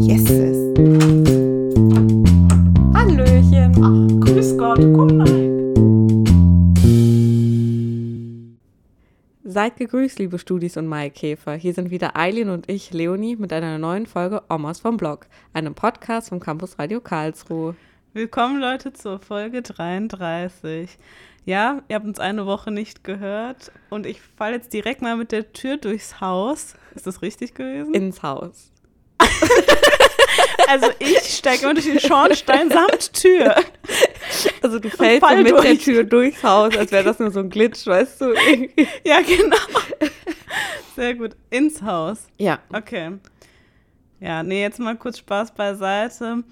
Yeses. Hallöchen. Ach, grüß Gott, komm rein. Seid gegrüßt, liebe Studis und Maikäfer. Hier sind wieder Eileen und ich, Leonie, mit einer neuen Folge Omas vom Blog, einem Podcast vom Campus Radio Karlsruhe. Willkommen, Leute, zur Folge 33. Ja, ihr habt uns eine Woche nicht gehört und ich falle jetzt direkt mal mit der Tür durchs Haus. Ist das richtig gewesen? Ins Haus. also ich steige immer durch den Schornstein samt Tür. Also du fällst so mit der durch. Tür durchs Haus, als wäre das nur so ein Glitch, weißt du? Ja, genau. Sehr gut. Ins Haus. ja, Okay. Ja, nee, jetzt mal kurz Spaß beiseite.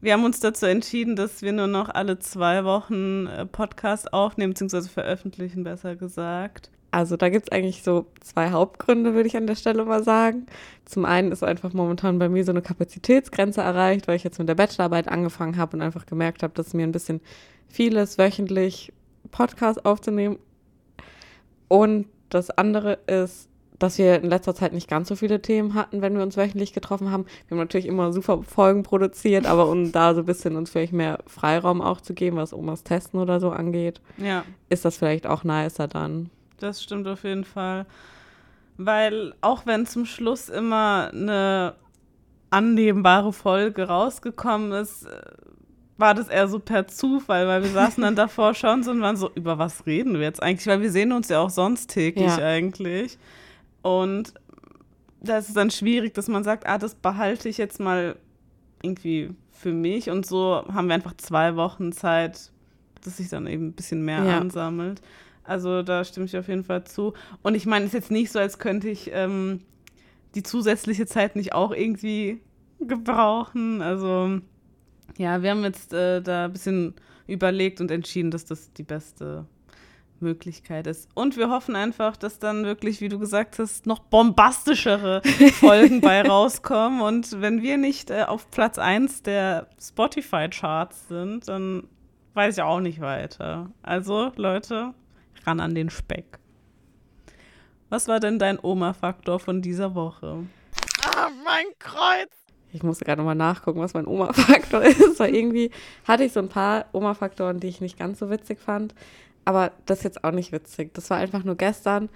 Wir haben uns dazu entschieden, dass wir nur noch alle zwei Wochen äh, Podcast aufnehmen, beziehungsweise veröffentlichen, besser gesagt. also da gibt es eigentlich so zwei Hauptgründe, würde ich an der Stelle mal sagen. Zum einen ist einfach momentan bei mir so eine Kapazitätsgrenze erreicht, weil ich jetzt mit der Bachelorarbeit angefangen habe und einfach gemerkt habe, dass mir ein bisschen vieles wöchentlich Podcast aufzunehmen. Und das andere ist, dass wir in letzter Zeit nicht ganz so viele Themen hatten, wenn wir uns wöchentlich getroffen haben. Wir haben natürlich immer super Folgen produziert, aber um da so ein bisschen uns vielleicht mehr Freiraum auch zu geben, was Omas Testen oder so angeht, Ja, ist das vielleicht auch nicer dann. das stimmt auf jeden Fall. Weil auch wenn zum Schluss immer eine annehmbare Folge rausgekommen ist, äh, war das eher so per Zufall, weil wir saßen dann davor schon so und waren so, über was reden wir jetzt eigentlich? Weil wir sehen uns ja auch sonst täglich Ja. eigentlich. Und da ist es dann schwierig, dass man sagt, ah, das behalte ich jetzt mal irgendwie für mich. Und so haben wir einfach zwei Wochen Zeit, dass sich dann eben ein bisschen mehr Ja. ansammelt. Also da stimme ich auf jeden Fall zu. Und ich meine, es ist jetzt nicht so, als könnte ich ähm, die zusätzliche Zeit nicht auch irgendwie gebrauchen. Also ja, wir haben jetzt äh, da ein bisschen überlegt und entschieden, dass das die beste Möglichkeit ist. Und wir hoffen einfach, dass dann wirklich, wie du gesagt hast, noch bombastischere Folgen bei rauskommen. Und wenn wir nicht äh, auf Platz 1 der Spotify-Charts sind, dann weiß ich auch nicht weiter. Also, Leute, ran an den Speck. Was war denn dein Oma-Faktor von dieser Woche? Ah, mein Kreuz! Ich musste gerade nochmal nachgucken, was mein Oma-Faktor ist, weil irgendwie hatte ich so ein paar Oma-Faktoren, die ich nicht ganz so witzig fand. Aber das ist jetzt auch nicht witzig. Das war einfach nur gestern,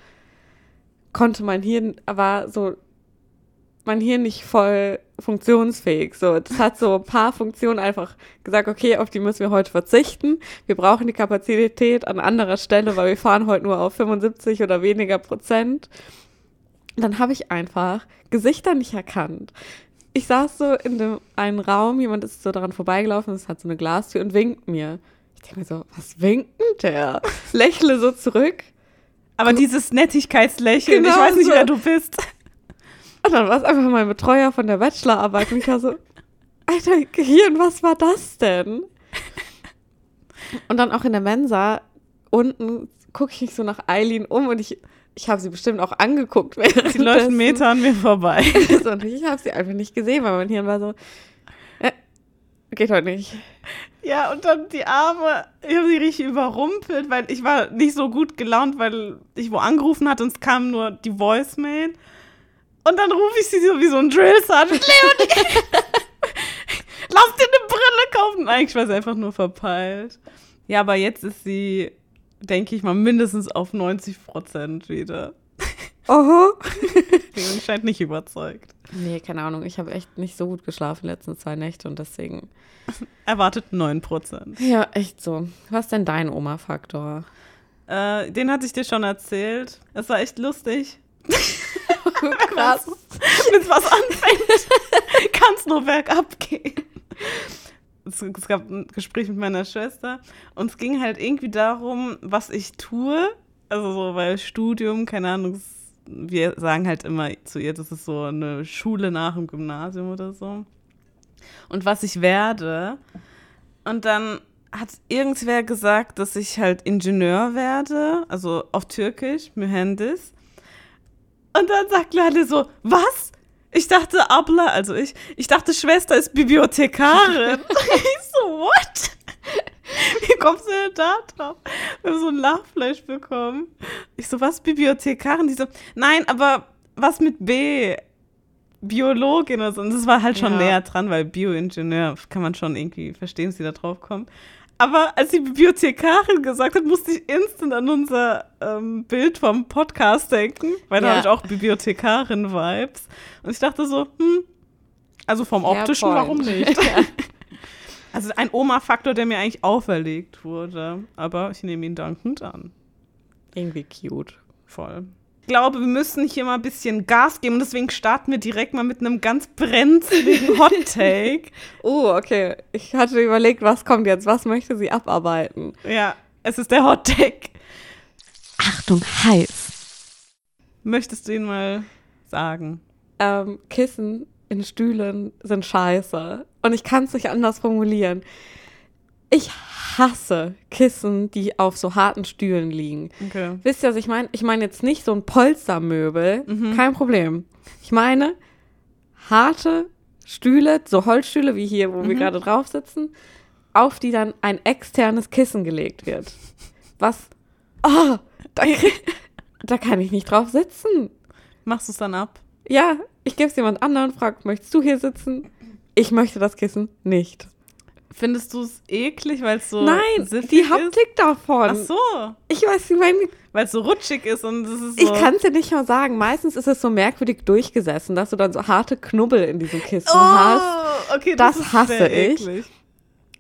konnte mein Hirn, war so, mein Hirn nicht voll funktionsfähig. So, das hat so ein paar Funktionen einfach gesagt, okay, auf die müssen wir heute verzichten. Wir brauchen die Kapazität an anderer Stelle, weil wir fahren heute nur auf 75 oder weniger Prozent. Dann habe ich einfach Gesichter nicht erkannt ich saß so in dem einen Raum, jemand ist so daran vorbeigelaufen, es hat so eine Glastür und winkt mir. Ich denke mir so, was winkt denn der? Lächle so zurück. Aber dieses Nettigkeitslächeln, Genau ich weiß nicht, so. wer du bist. Und dann war es einfach mein Betreuer von der Bachelorarbeit und ich war so, Alter, Gehirn, was war das denn? Und dann auch in der Mensa unten gucke ich mich so nach Eileen um und ich, ich habe sie bestimmt auch angeguckt. Die läuft einen Meter an mir vorbei. Und ich habe sie einfach nicht gesehen, weil mein Hirn war so, äh, geht heute nicht. Ja, und dann die Arme, ich habe sie richtig überrumpelt, weil ich war nicht so gut gelaunt, weil ich wo angerufen hatte und es kam nur die Voicemail. Und dann rufe ich sie so wie so ein Drill Sergeant. Leonie! Lass dir eine Brille kaufen. Eigentlich war sie einfach nur verpeilt. Ja, aber jetzt ist sie, denke ich mal, mindestens auf 90 Prozent wieder. Oho. Leonie scheint nicht überzeugt. Nee, keine Ahnung. Ich habe echt nicht so gut geschlafen letzten zwei Nächte und deswegen. Erwartet 9 Prozent. Ja, echt so. Was ist denn dein Oma-Faktor? Äh, den hatte ich dir schon erzählt. Es war echt lustig. Krass. Wenn was anfängt, kann es nur bergab gehen. Es, es gab ein Gespräch mit meiner Schwester und es ging halt irgendwie darum, was ich tue. Also so, weil Studium, keine Ahnung, es- wir sagen halt immer zu ihr, das ist so eine Schule nach dem Gymnasium oder so. Und was ich werde. Und dann hat irgendwer gesagt, dass ich halt Ingenieur werde, also auf Türkisch, Mühendis. Und dann sagt Lale so, was? Ich dachte, Abla, also ich, ich dachte, Schwester ist Bibliothekarin. ich so, what? Wie kommst du denn da drauf? Wir haben so ein Lachfleisch bekommen. Ich so, was, Bibliothekarin? Die so, nein, aber was mit B? Biologin oder so. Und das war halt schon Ja. näher dran, weil Bioingenieur kann man schon irgendwie verstehen, dass sie da drauf kommt. Aber als die Bibliothekarin gesagt hat, musste ich instant an unser ähm, Bild vom Podcast denken, weil da Ja. habe ich auch Bibliothekarin-Vibes. Und ich dachte so, hm, also vom optischen, point. warum nicht? Also ein Oma-Faktor, der mir eigentlich auferlegt wurde. Aber ich nehme ihn dankend an. Irgendwie cute. Voll. Ich glaube, wir müssen hier mal ein bisschen Gas geben und deswegen starten wir direkt mal mit einem ganz brenzligen Hot Take. Oh, okay. Ich hatte überlegt, was kommt jetzt? Was möchte sie abarbeiten? ja, es ist der Hot Take. Achtung, heiß. Möchtest du ihn mal sagen? Ähm, Kissen in Stühlen sind scheiße. Und ich kann es nicht anders formulieren. Ich hasse Kissen, die auf so harten Stühlen liegen. Okay. Wisst ihr, was ich meine? Ich meine jetzt nicht so ein Polstermöbel, kein Problem. Ich meine harte Stühle, so Holzstühle wie hier, wo wir gerade drauf sitzen, auf die dann ein externes Kissen gelegt wird. Was? Oh, da, da kann ich nicht drauf sitzen. Machst du es dann ab? Ja, ich gebe es jemand anderen, frag, möchtest du hier sitzen? Ich möchte das Kissen nicht. Findest du es eklig, weil es so Nein, die ist? Haptik davon. Ach so, Ich weiß, ich meine, weil es so rutschig ist und es ist so. Ich kann es dir nicht mal sagen. Meistens ist es so merkwürdig durchgesessen, dass du dann so harte Knubbel in diesem Kissen hast. Oh, okay, Das das, ist hasse ich. eklig.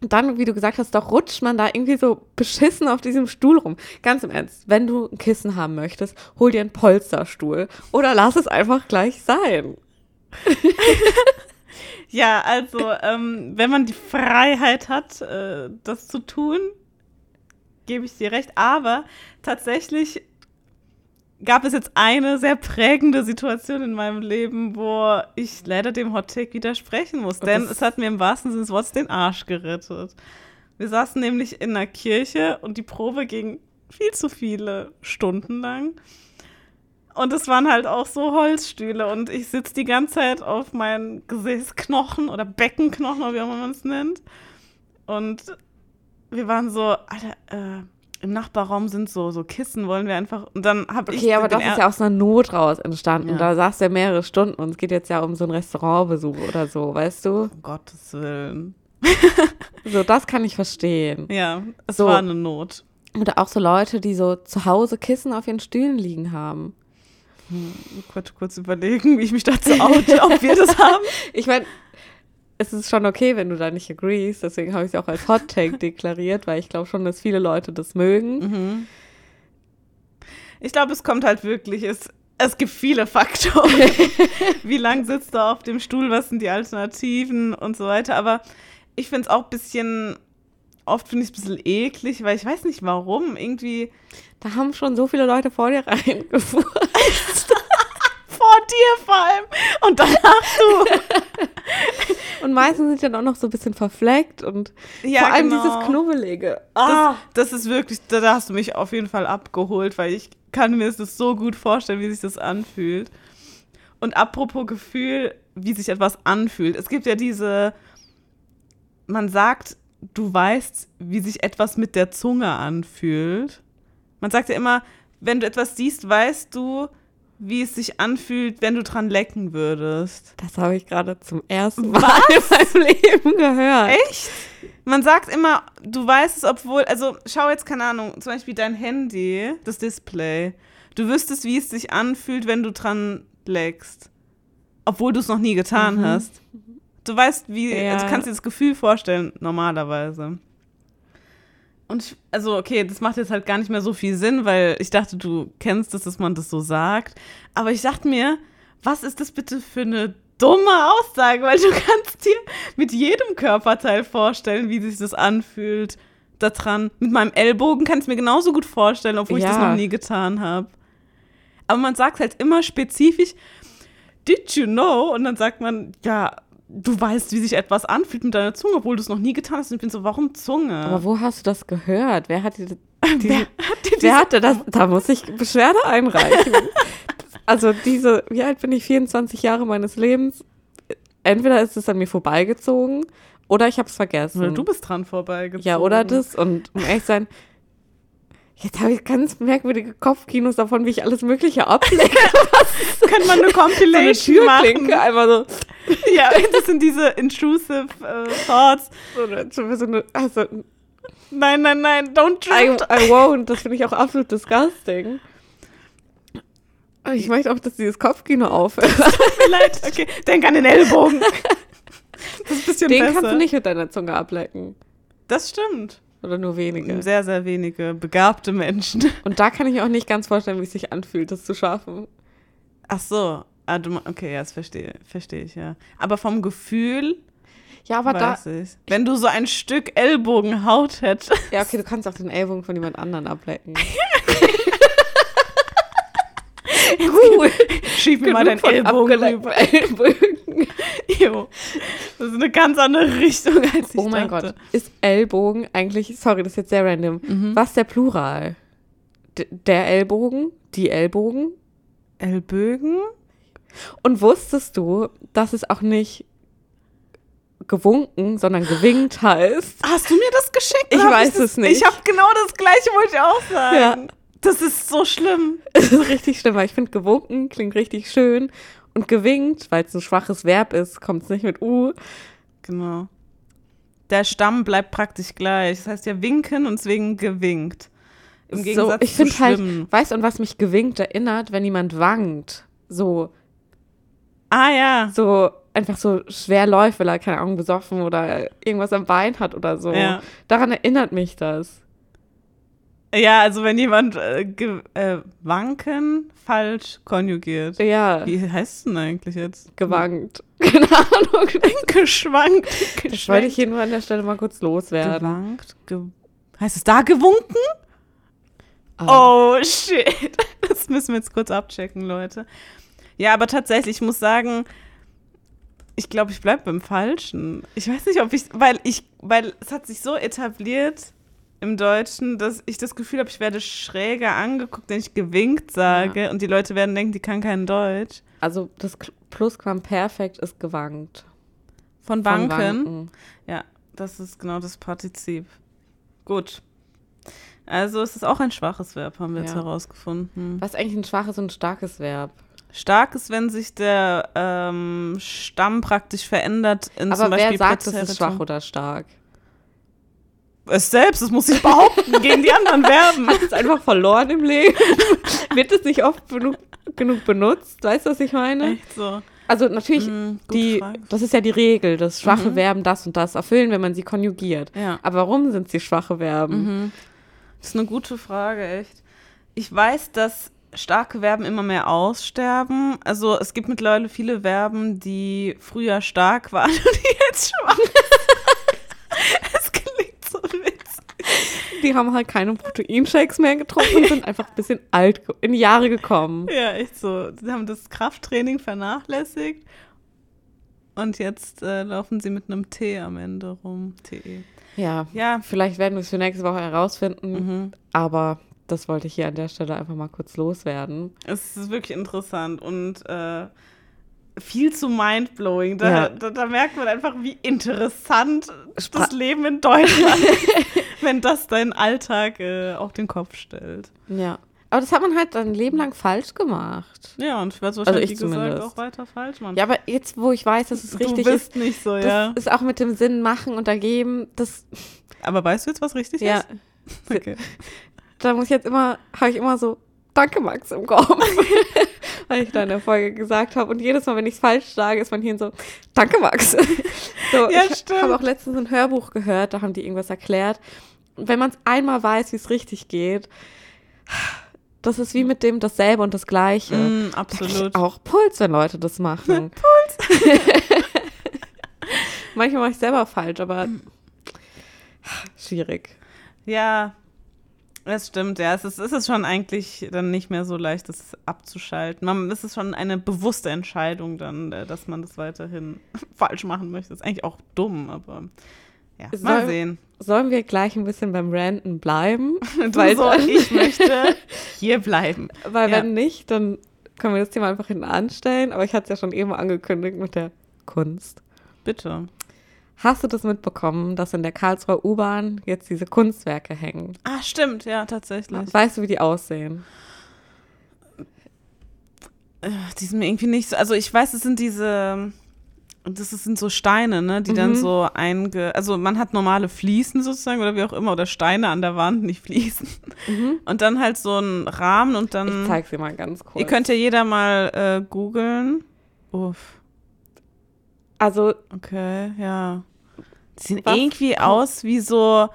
Und dann, wie du gesagt hast, doch rutscht man da irgendwie so beschissen auf diesem Stuhl rum. Ganz im Ernst, wenn du ein Kissen haben möchtest, hol dir einen Polsterstuhl oder lass es einfach gleich sein. Ja, also, ähm, wenn man die Freiheit hat, äh, das zu tun, gebe ich dir recht. Aber tatsächlich gab es jetzt eine sehr prägende Situation in meinem Leben, wo ich leider dem Hot Take widersprechen muss. Und Denn es hat mir im wahrsten Sinne des Wortes den Arsch gerettet. Wir saßen nämlich in einer Kirche und die Probe ging viel zu viele Stunden lang. Und es waren halt auch so Holzstühle und ich sitze die ganze Zeit auf meinen Gesäßknochen oder Beckenknochen, oder wie auch immer man es nennt. Und wir waren so, Alter, äh, im Nachbarraum sind so, so Kissen, wollen wir einfach. Und dann habe ich. Okay, aber das ist ja aus einer Not raus entstanden. Ja. Da saß ja mehrere Stunden und es geht jetzt ja um so einen Restaurantbesuch oder so, weißt du? Um Gottes Willen. So, das kann ich verstehen. Ja, es So. war eine Not. Oder auch so Leute, die so zu Hause Kissen auf ihren Stühlen liegen haben. Kurz, kurz überlegen, wie ich mich dazu oute, ob wir das haben. Ich meine, es ist schon okay, wenn du da nicht agreest. Deswegen habe ich es auch als Hot Take deklariert, weil ich glaube schon, dass viele Leute das mögen. Mhm. Ich glaube, es kommt halt wirklich, es, es gibt viele Faktoren. Wie lang sitzt du auf dem Stuhl, was sind die Alternativen und so weiter. Aber ich finde es auch ein bisschen, oft finde ich es ein bisschen eklig, weil ich weiß nicht warum. Irgendwie Da haben schon so viele Leute vor dir reingefuhr. vor dir vor allem und danach du. Und meistens sind die dann auch noch so ein bisschen verfleckt und Ja, vor allem genau. dieses Knubbelige. Das, das ist wirklich, da, da hast du mich auf jeden Fall abgeholt, weil ich kann mir das so gut vorstellen, wie sich das anfühlt. Und apropos Gefühl, wie sich etwas anfühlt. Es gibt ja diese, man sagt, du weißt, wie sich etwas mit der Zunge anfühlt. Man sagt ja immer, wenn du etwas siehst, weißt du, wie es sich anfühlt, wenn du dran lecken würdest. Das habe ich gerade zum ersten Mal in meinem Leben gehört. Echt? Man sagt immer, du weißt es, obwohl, also schau jetzt, keine Ahnung, zum Beispiel dein Handy, das Display. Du wüsstest, wie es sich anfühlt, wenn du dran leckst. Obwohl du es noch nie getan Mhm. hast. Du weißt, wie, Ja. du kannst dir das Gefühl vorstellen, normalerweise. Und ich, also, okay, das macht jetzt halt gar nicht mehr so viel Sinn, weil ich dachte, du kennst es, dass man das so sagt. Aber ich dachte mir, was ist das bitte für eine dumme Aussage? Weil du kannst dir mit jedem Körperteil vorstellen, wie sich das anfühlt. Da dran. Mit meinem Ellbogen kann ich mir genauso gut vorstellen, obwohl ich das Ja. noch nie getan habe. Aber man sagt halt immer spezifisch, did you know? Und dann sagt man, ja, du weißt, wie sich etwas anfühlt mit deiner Zunge, obwohl du es noch nie getan hast. Und ich bin so, warum Zunge? Aber wo hast du das gehört? Wer hat dir das? wer hat dir Wer hatte das? Da muss ich Beschwerde einreichen. also diese, wie alt bin ich? 24 Jahre meines Lebens. Entweder ist es an mir vorbeigezogen oder ich habe es vergessen. Oder du bist dran vorbeigezogen. ja, oder das. Und um ehrlich zu sein, Jetzt habe ich ganz merkwürdige Kopfkinos davon, wie ich alles Mögliche ablenke. Könnte man eine so eine Compilation machen. Einfach so. Ja, das sind diese intrusive äh, thoughts. so, so, eine, also, Nein, nein, nein, don't I, drift. I won't. Das finde ich auch absolut disgusting. Ich möchte auch, dass dieses Kopfkino aufhört. Tut mir leid. Okay, denk an den Ellbogen. Das ist ein bisschen Den besser. kannst du nicht mit deiner Zunge ablecken. Das stimmt. Oder nur wenige. Sehr, sehr wenige begabte Menschen. Und da kann ich mir auch nicht ganz vorstellen, wie es sich anfühlt, das zu schaffen. Ach so. Ah, du, okay, ja, das verstehe, verstehe ich, ja. Aber vom Gefühl Ja, aber da. weiß ich. Wenn du so ein Stück Ellbogenhaut hättest. Ja, okay, du kannst auch den Ellbogen von jemand anderen ablecken. Cool. Schieb mir mal deinen von Ellbogen rüber. Ellbogen. Jo. Das ist eine ganz andere Richtung, als ich Oh mein dachte. Gott. Ist Ellbogen eigentlich, sorry, das ist jetzt sehr random. Was ist der Plural? D der Ellbogen? Die Ellbogen? Ellbögen? Und wusstest du, dass es auch nicht gewunken, sondern gewinkt heißt? Hast du mir das geschickt? Ich weiß das- es nicht. Ich habe genau das gleiche, wollte ich auch sagen. Ja. Das ist so schlimm. Das ist richtig schlimm, weil ich finde, gewunken klingt richtig schön. Und gewinkt, weil es ein schwaches Verb ist, kommt es nicht mit U. Genau. Der Stamm bleibt praktisch gleich. Das heißt ja winken und deswegen gewinkt. Im so, Gegensatz ich zu finde halt, weißt du, an was mich gewinkt erinnert, wenn jemand wankt? So, Ah ja. so einfach so schwer läuft, weil er, keine Ahnung, besoffen oder irgendwas am Bein hat oder so. Ja. Daran erinnert mich das. Ja, also wenn jemand äh, äh, wanken falsch konjugiert. Ja, Wie heißt es denn eigentlich jetzt? gewankt. Keine Ahnung. Geschwankt. Das wollte ich hier nur an der Stelle mal kurz loswerden. Gewankt. Ge heißt es da gewunken? Ah. Oh, shit. Das müssen wir jetzt kurz abchecken, Leute. Ja, aber tatsächlich, ich muss sagen, ich glaube, ich bleibe beim Falschen. Ich weiß nicht, ob ich, weil ich, weil es hat sich so etabliert im Deutschen, dass ich das Gefühl habe, ich werde schräger angeguckt, wenn ich gewinkt sage und die Leute werden denken, die kann kein Deutsch. Also das Plusquamperfekt ist gewankt. Von Von Banken. Ja, das ist genau das Partizip. Gut. Also es ist auch ein schwaches Verb, haben wir jetzt Ja. herausgefunden. Was ist eigentlich ein schwaches und ein starkes Verb? Stark ist, wenn sich der ähm, Stamm praktisch verändert in zum Aber wer Beispiel sagt, es ist schwach oder stark? Es selbst, das muss ich behaupten, gegen die anderen Verben. Hat es einfach verloren im Leben? Wird es nicht oft genug, genug benutzt? Weißt du, was ich meine? Echt so. Also natürlich, Mm, die, Frage. das ist ja die Regel, dass schwache Mhm. Verben das und das erfüllen, wenn man sie konjugiert. Ja. Aber warum sind sie schwache Verben? Mhm. Das ist eine gute Frage, echt. Ich weiß, dass starke Verben immer mehr aussterben. Also es gibt mittlerweile viele Verben, die früher stark waren und die jetzt schwach sind. Es klingt so witzig. Die haben halt keine Proteinshakes mehr getrunken und sind einfach ein bisschen alt in die Jahre gekommen. Ja, echt so. Sie haben das Krafttraining vernachlässigt und jetzt äh, laufen sie mit einem T am Ende rum. TE. Ja, Ja. vielleicht werden wir es für nächste Woche herausfinden, Mhm. aber das wollte ich hier an der Stelle einfach mal kurz loswerden. Es ist wirklich interessant und äh, viel zu mindblowing. Da, Ja. da, da merkt man einfach, wie interessant Spra- das Leben in Deutschland ist, wenn das deinen Alltag äh, auf den Kopf stellt. Ja. Aber das hat man halt ein Leben lang falsch gemacht. Ja, und ich werde es wahrscheinlich, ich wie gesagt, zumindest. auch weiter falsch machen. Ja, aber jetzt, wo ich weiß, dass es richtig du ist, bist nicht so, das ja. ist auch mit dem Sinn machen und ergeben, das, Aber weißt du jetzt, was richtig ja, ist? Okay. da muss ich jetzt immer, habe ich immer so, danke Max im Kopf, weil ich da in der Folge gesagt habe. Und jedes Mal, wenn ich es falsch sage, ist mein Hirn so, danke Max. so, Ja, ich habe auch letztens ein Hörbuch gehört, da haben die irgendwas erklärt. Wenn man es einmal weiß, wie es richtig geht, das ist wie mit dem dasselbe und das Gleiche. Mm, Da absolut. Auch Puls, wenn Leute das machen. Puls. Manchmal mache ich selber falsch, aber schwierig. Ja, das stimmt, ja. Es ist, es ist schon eigentlich dann nicht mehr so leicht, das abzuschalten. Man, es ist schon eine bewusste Entscheidung dann, äh, dass man das weiterhin falsch machen möchte. Das ist eigentlich auch dumm, aber ja, Es mal sehen. Sollen wir gleich ein bisschen beim Ranten bleiben? Du Weil- so, ich möchte hier bleiben. Weil Ja. wenn nicht, dann können wir das Thema einfach hinten anstellen. Aber ich hatte es ja schon eben angekündigt mit der Kunst. Bitte. Hast du das mitbekommen, dass in der Karlsruher U-Bahn jetzt diese Kunstwerke hängen? Ah, stimmt, ja, tatsächlich. Weißt du, wie die aussehen? Äh, Die sind mir irgendwie nicht so. Also ich weiß, es sind diese. Das sind so Steine, ne, die dann Mhm. so einge. Also man hat normale Fliesen sozusagen oder wie auch immer oder Steine an der Wand, nicht Fliesen. Und dann halt so ein Rahmen und dann. Ich zeig sie mal ganz kurz. Ihr könnt ja jeder mal äh, googeln. Uff. also Okay, ja. Die sehen Was irgendwie aus wie so.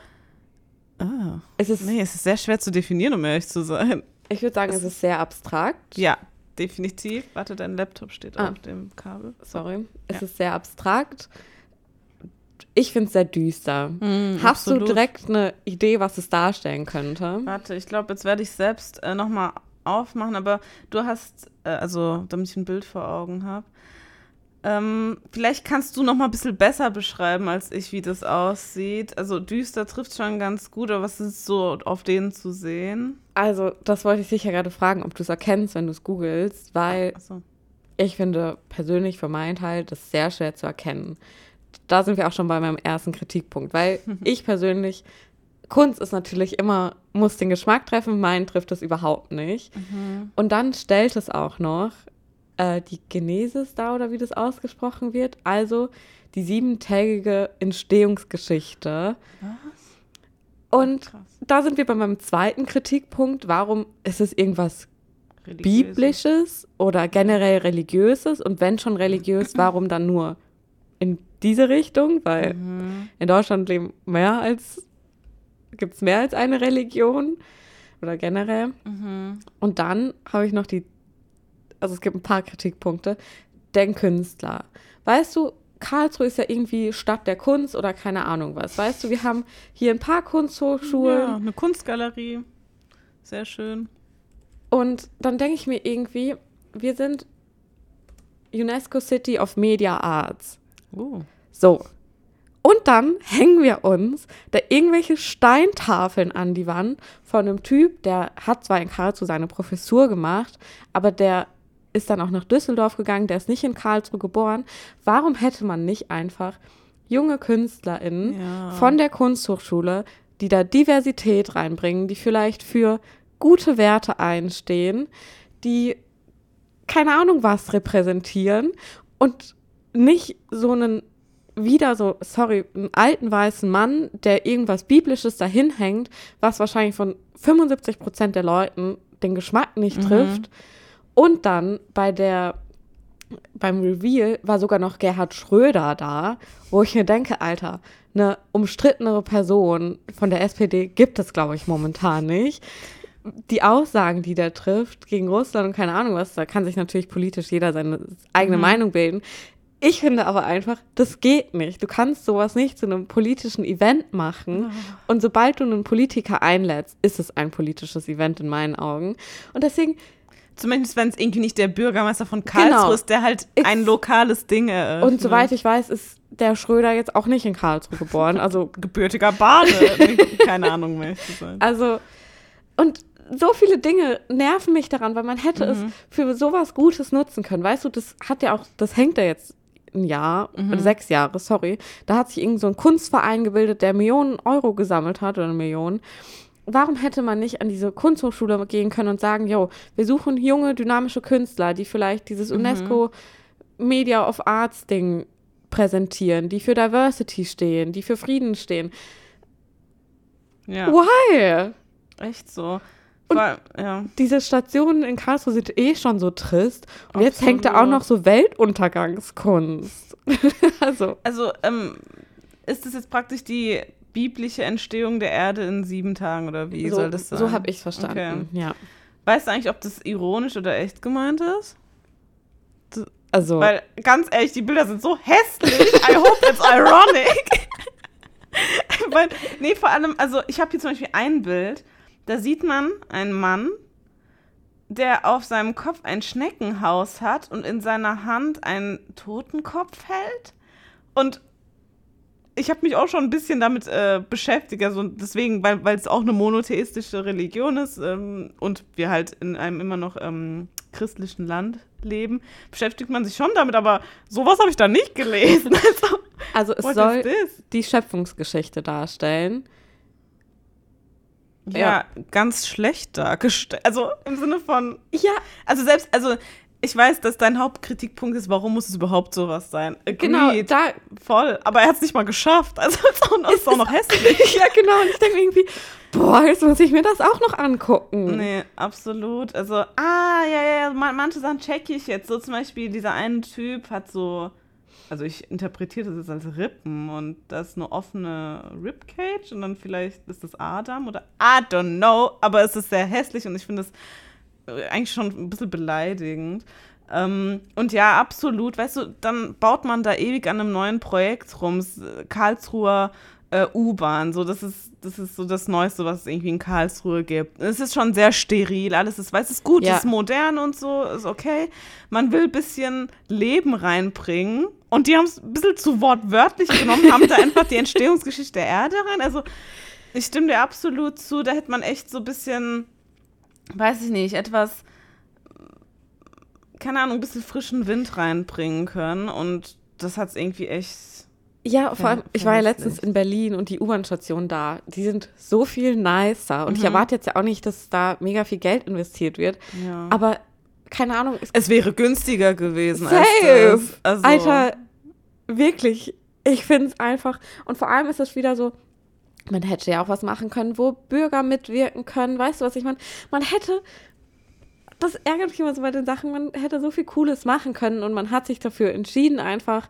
Ah. es ist, Nee, es ist sehr schwer zu definieren, um ehrlich zu sein. ich würde sagen, es ist sehr abstrakt. Ja, definitiv. Warte, dein Laptop steht Ah. auf dem Kabel. Sorry. Es Ja. ist sehr abstrakt. Ich finde es sehr düster. Hast du absolut. direkt eine Idee, was es darstellen könnte? Warte, ich glaube, jetzt werde ich selbst äh, nochmal aufmachen, aber du hast, äh, also damit ich ein Bild vor Augen habe. Ähm, vielleicht kannst du noch mal ein bisschen besser beschreiben als ich, wie das aussieht. Also düster trifft schon ganz gut, aber was ist so auf denen zu sehen? Also, das wollte ich sicher gerade fragen, ob du es erkennst, wenn du es googelst, weil Achso. ich finde persönlich für meinen Teil das sehr schwer zu erkennen. Da sind wir auch schon bei meinem ersten Kritikpunkt, weil ich persönlich, Kunst ist natürlich immer, muss den Geschmack treffen, meinen trifft es überhaupt nicht. Und dann stellt es auch noch äh, die Genesis da oder wie das ausgesprochen wird, also die siebentägige Entstehungsgeschichte. Und Krass. da sind wir bei meinem zweiten Kritikpunkt. Warum ist es irgendwas Religiöse. Biblisches oder generell Religiöses? Und wenn schon religiös, warum dann nur in diese Richtung? Weil Mhm. in Deutschland leben mehr als, gibt es mehr als eine Religion oder generell. Mhm. Und dann habe ich noch die, also es gibt ein paar Kritikpunkte, den Künstler. Weißt du, Karlsruhe ist ja irgendwie Stadt der Kunst oder keine Ahnung was. Weißt du, wir haben hier ein paar Kunsthochschulen. Ja, eine Kunstgalerie. Sehr schön. Und dann denke ich mir irgendwie, wir sind UNESCO City of Media Arts. Oh. So. Und dann hängen wir uns da irgendwelche Steintafeln an die Wand von einem Typ, der hat zwar in Karlsruhe seine Professur gemacht, aber der ist dann auch nach Düsseldorf gegangen, der ist nicht in Karlsruhe geboren. Warum hätte man nicht einfach junge KünstlerInnen Ja. von der Kunsthochschule, die da Diversität reinbringen, die vielleicht für gute Werte einstehen, die keine Ahnung was repräsentieren und nicht so einen wieder so, sorry, einen alten weißen Mann, der irgendwas Biblisches dahin hängt, was wahrscheinlich von 75 Prozent der Leuten den Geschmack nicht trifft. Und dann bei der, beim Reveal war sogar noch Gerhard Schröder da, wo ich mir denke, Alter, eine umstrittenere Person von der SPD gibt es, glaube ich, momentan nicht. Die Aussagen, die der trifft gegen Russland und keine Ahnung was, da kann sich natürlich politisch jeder seine eigene Meinung bilden. Ich finde aber einfach, das geht nicht. Du kannst sowas nicht zu einem politischen Event machen. Und sobald du einen Politiker einlädst, ist es ein politisches Event in meinen Augen. Und deswegen, Zumindest wenn es irgendwie nicht der Bürgermeister von Karlsruhe Genau. ist, der halt It's- ein lokales Ding eröffnet. und soweit ich weiß, ist der Schröder jetzt auch nicht in Karlsruhe geboren. Also, gebürtiger Bade. Keine Ahnung mehr also, und so viele Dinge nerven mich daran, weil man hätte es für sowas Gutes nutzen können. Weißt du, das hat ja auch, das hängt ja jetzt ein Jahr, oder sechs Jahre, sorry. Da hat sich irgend so ein Kunstverein gebildet, der Millionen Euro gesammelt hat oder eine Million. Warum hätte man nicht an diese Kunsthochschule gehen können und sagen, yo, wir suchen junge, dynamische Künstler, die vielleicht dieses UNESCO Media of Arts Ding präsentieren, die für Diversity stehen, die für Frieden stehen. Ja, Why? echt so. Allem, ja. Diese Stationen in Karlsruhe sind eh schon so trist. Und jetzt hängt da auch Absolut. noch so Weltuntergangskunst. also, Also, ähm, ist das jetzt praktisch die biblische Entstehung der Erde in sieben Tagen oder wie so, soll das sein? so habe ich es verstanden. Ja. Weißt du eigentlich, ob das ironisch oder echt gemeint ist? Also, Weil, ganz ehrlich, die Bilder sind so hässlich. I hope it's ironic. Weil, nee, vor allem, also ich habe hier zum Beispiel ein Bild, da sieht man einen Mann, der auf seinem Kopf ein Schneckenhaus hat und in seiner Hand einen Totenkopf hält. Und ich habe mich auch schon ein bisschen damit äh, beschäftigt, also deswegen, weil es auch eine monotheistische Religion ist ähm, und wir halt in einem immer noch ähm, christlichen Land leben, beschäftigt man sich schon damit, aber sowas habe ich da nicht gelesen. Also, Also es soll die Schöpfungsgeschichte darstellen. Ja, Ja. ganz schlecht dargestellt. Also im Sinne von, Ja, also selbst, also ich weiß, dass dein Hauptkritikpunkt ist, warum muss es überhaupt sowas sein? genau, Agreed. da voll. Aber er hat es nicht mal geschafft. Also ist auch, noch- ist auch noch hässlich. ja, genau. Und ich denke irgendwie, boah, jetzt muss ich mir das auch noch angucken. Nee, absolut. Also, ah, ja, ja, ja, man- manche Sachen checke ich jetzt. So zum Beispiel, dieser eine Typ hat so, also ich interpretiere das jetzt als Rippen und das ist eine offene Ribcage und dann vielleicht ist das Adam oder I don't know, aber es ist sehr hässlich und ich finde es eigentlich schon ein bisschen beleidigend. Ähm, und ja, absolut, weißt du, dann baut man da ewig an einem neuen Projekt rum. Karlsruher äh, U-Bahn, so das ist, das ist so das Neueste, was es irgendwie in Karlsruhe gibt. Es ist schon sehr steril, alles ist, weiß ist gut, Ja. ist modern und so, ist okay. Man will ein bisschen Leben reinbringen und die haben es ein bisschen zu wortwörtlich genommen, haben da einfach die Entstehungsgeschichte der Erde rein. Also ich stimme dir absolut zu, da hätte man echt so ein bisschen, weiß ich nicht, etwas, keine Ahnung, ein bisschen frischen Wind reinbringen können und das hat es irgendwie echt Ja, vor allem, ich war ja letztens in Berlin und die U-Bahn-Stationen da, die sind so viel nicer. Und ich Mhm. erwarte jetzt ja auch nicht, dass da mega viel Geld investiert wird. Ja. Aber keine Ahnung, es es wäre günstiger gewesen Safe. als das. Also, Alter, wirklich, ich finde es einfach. Und vor allem ist es wieder so, man hätte ja auch was machen können, wo Bürger mitwirken können. Weißt du, was ich meine? Man hätte, das ärgert mich immer so bei den Sachen, man hätte so viel Cooles machen können und man hat sich dafür entschieden, einfach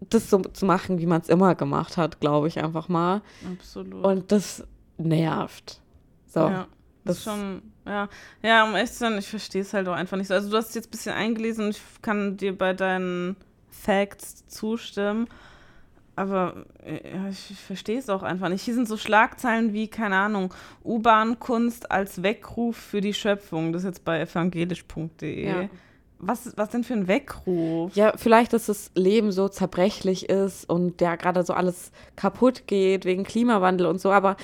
das so zu machen, wie man es immer gemacht hat, glaube ich einfach mal. Absolut. Und das nervt. So. Ja, das ist schon, ja. Ja, um echt zu sein, ich verstehe es halt auch einfach nicht so. Also du hast jetzt ein bisschen eingelesen und ich kann dir bei deinen Facts zustimmen. Aber äh, ja, ich, verstehe es auch einfach nicht. Hier sind so Schlagzeilen wie, keine Ahnung, U-Bahn-Kunst als Weckruf für die Schöpfung. Das ist jetzt bei evangelisch.de. Ja. Was, was denn für ein Weckruf? Ja, vielleicht, dass das Leben so zerbrechlich ist und ja gerade so alles kaputt geht wegen Klimawandel und so, aber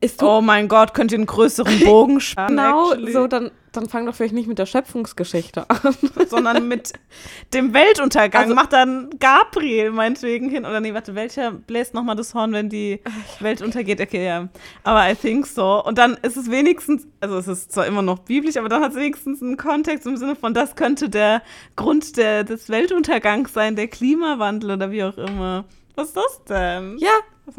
ist Oh mein Gott, könnt ihr einen größeren Bogen spannen? genau actually? so, dann, dann fang doch vielleicht nicht mit der Schöpfungsgeschichte an. sondern mit dem Weltuntergang. Also- Macht dann Gabriel meinetwegen hin. Oder nee, warte, welcher bläst nochmal das Horn, wenn die Welt untergeht? Okay, ja. Aber I think so. Und dann ist es wenigstens, also es ist zwar immer noch biblisch, aber dann hat es wenigstens einen Kontext im Sinne von, das könnte der Grund der, des Weltuntergangs sein, der Klimawandel oder wie auch immer. Was ist das denn? ja,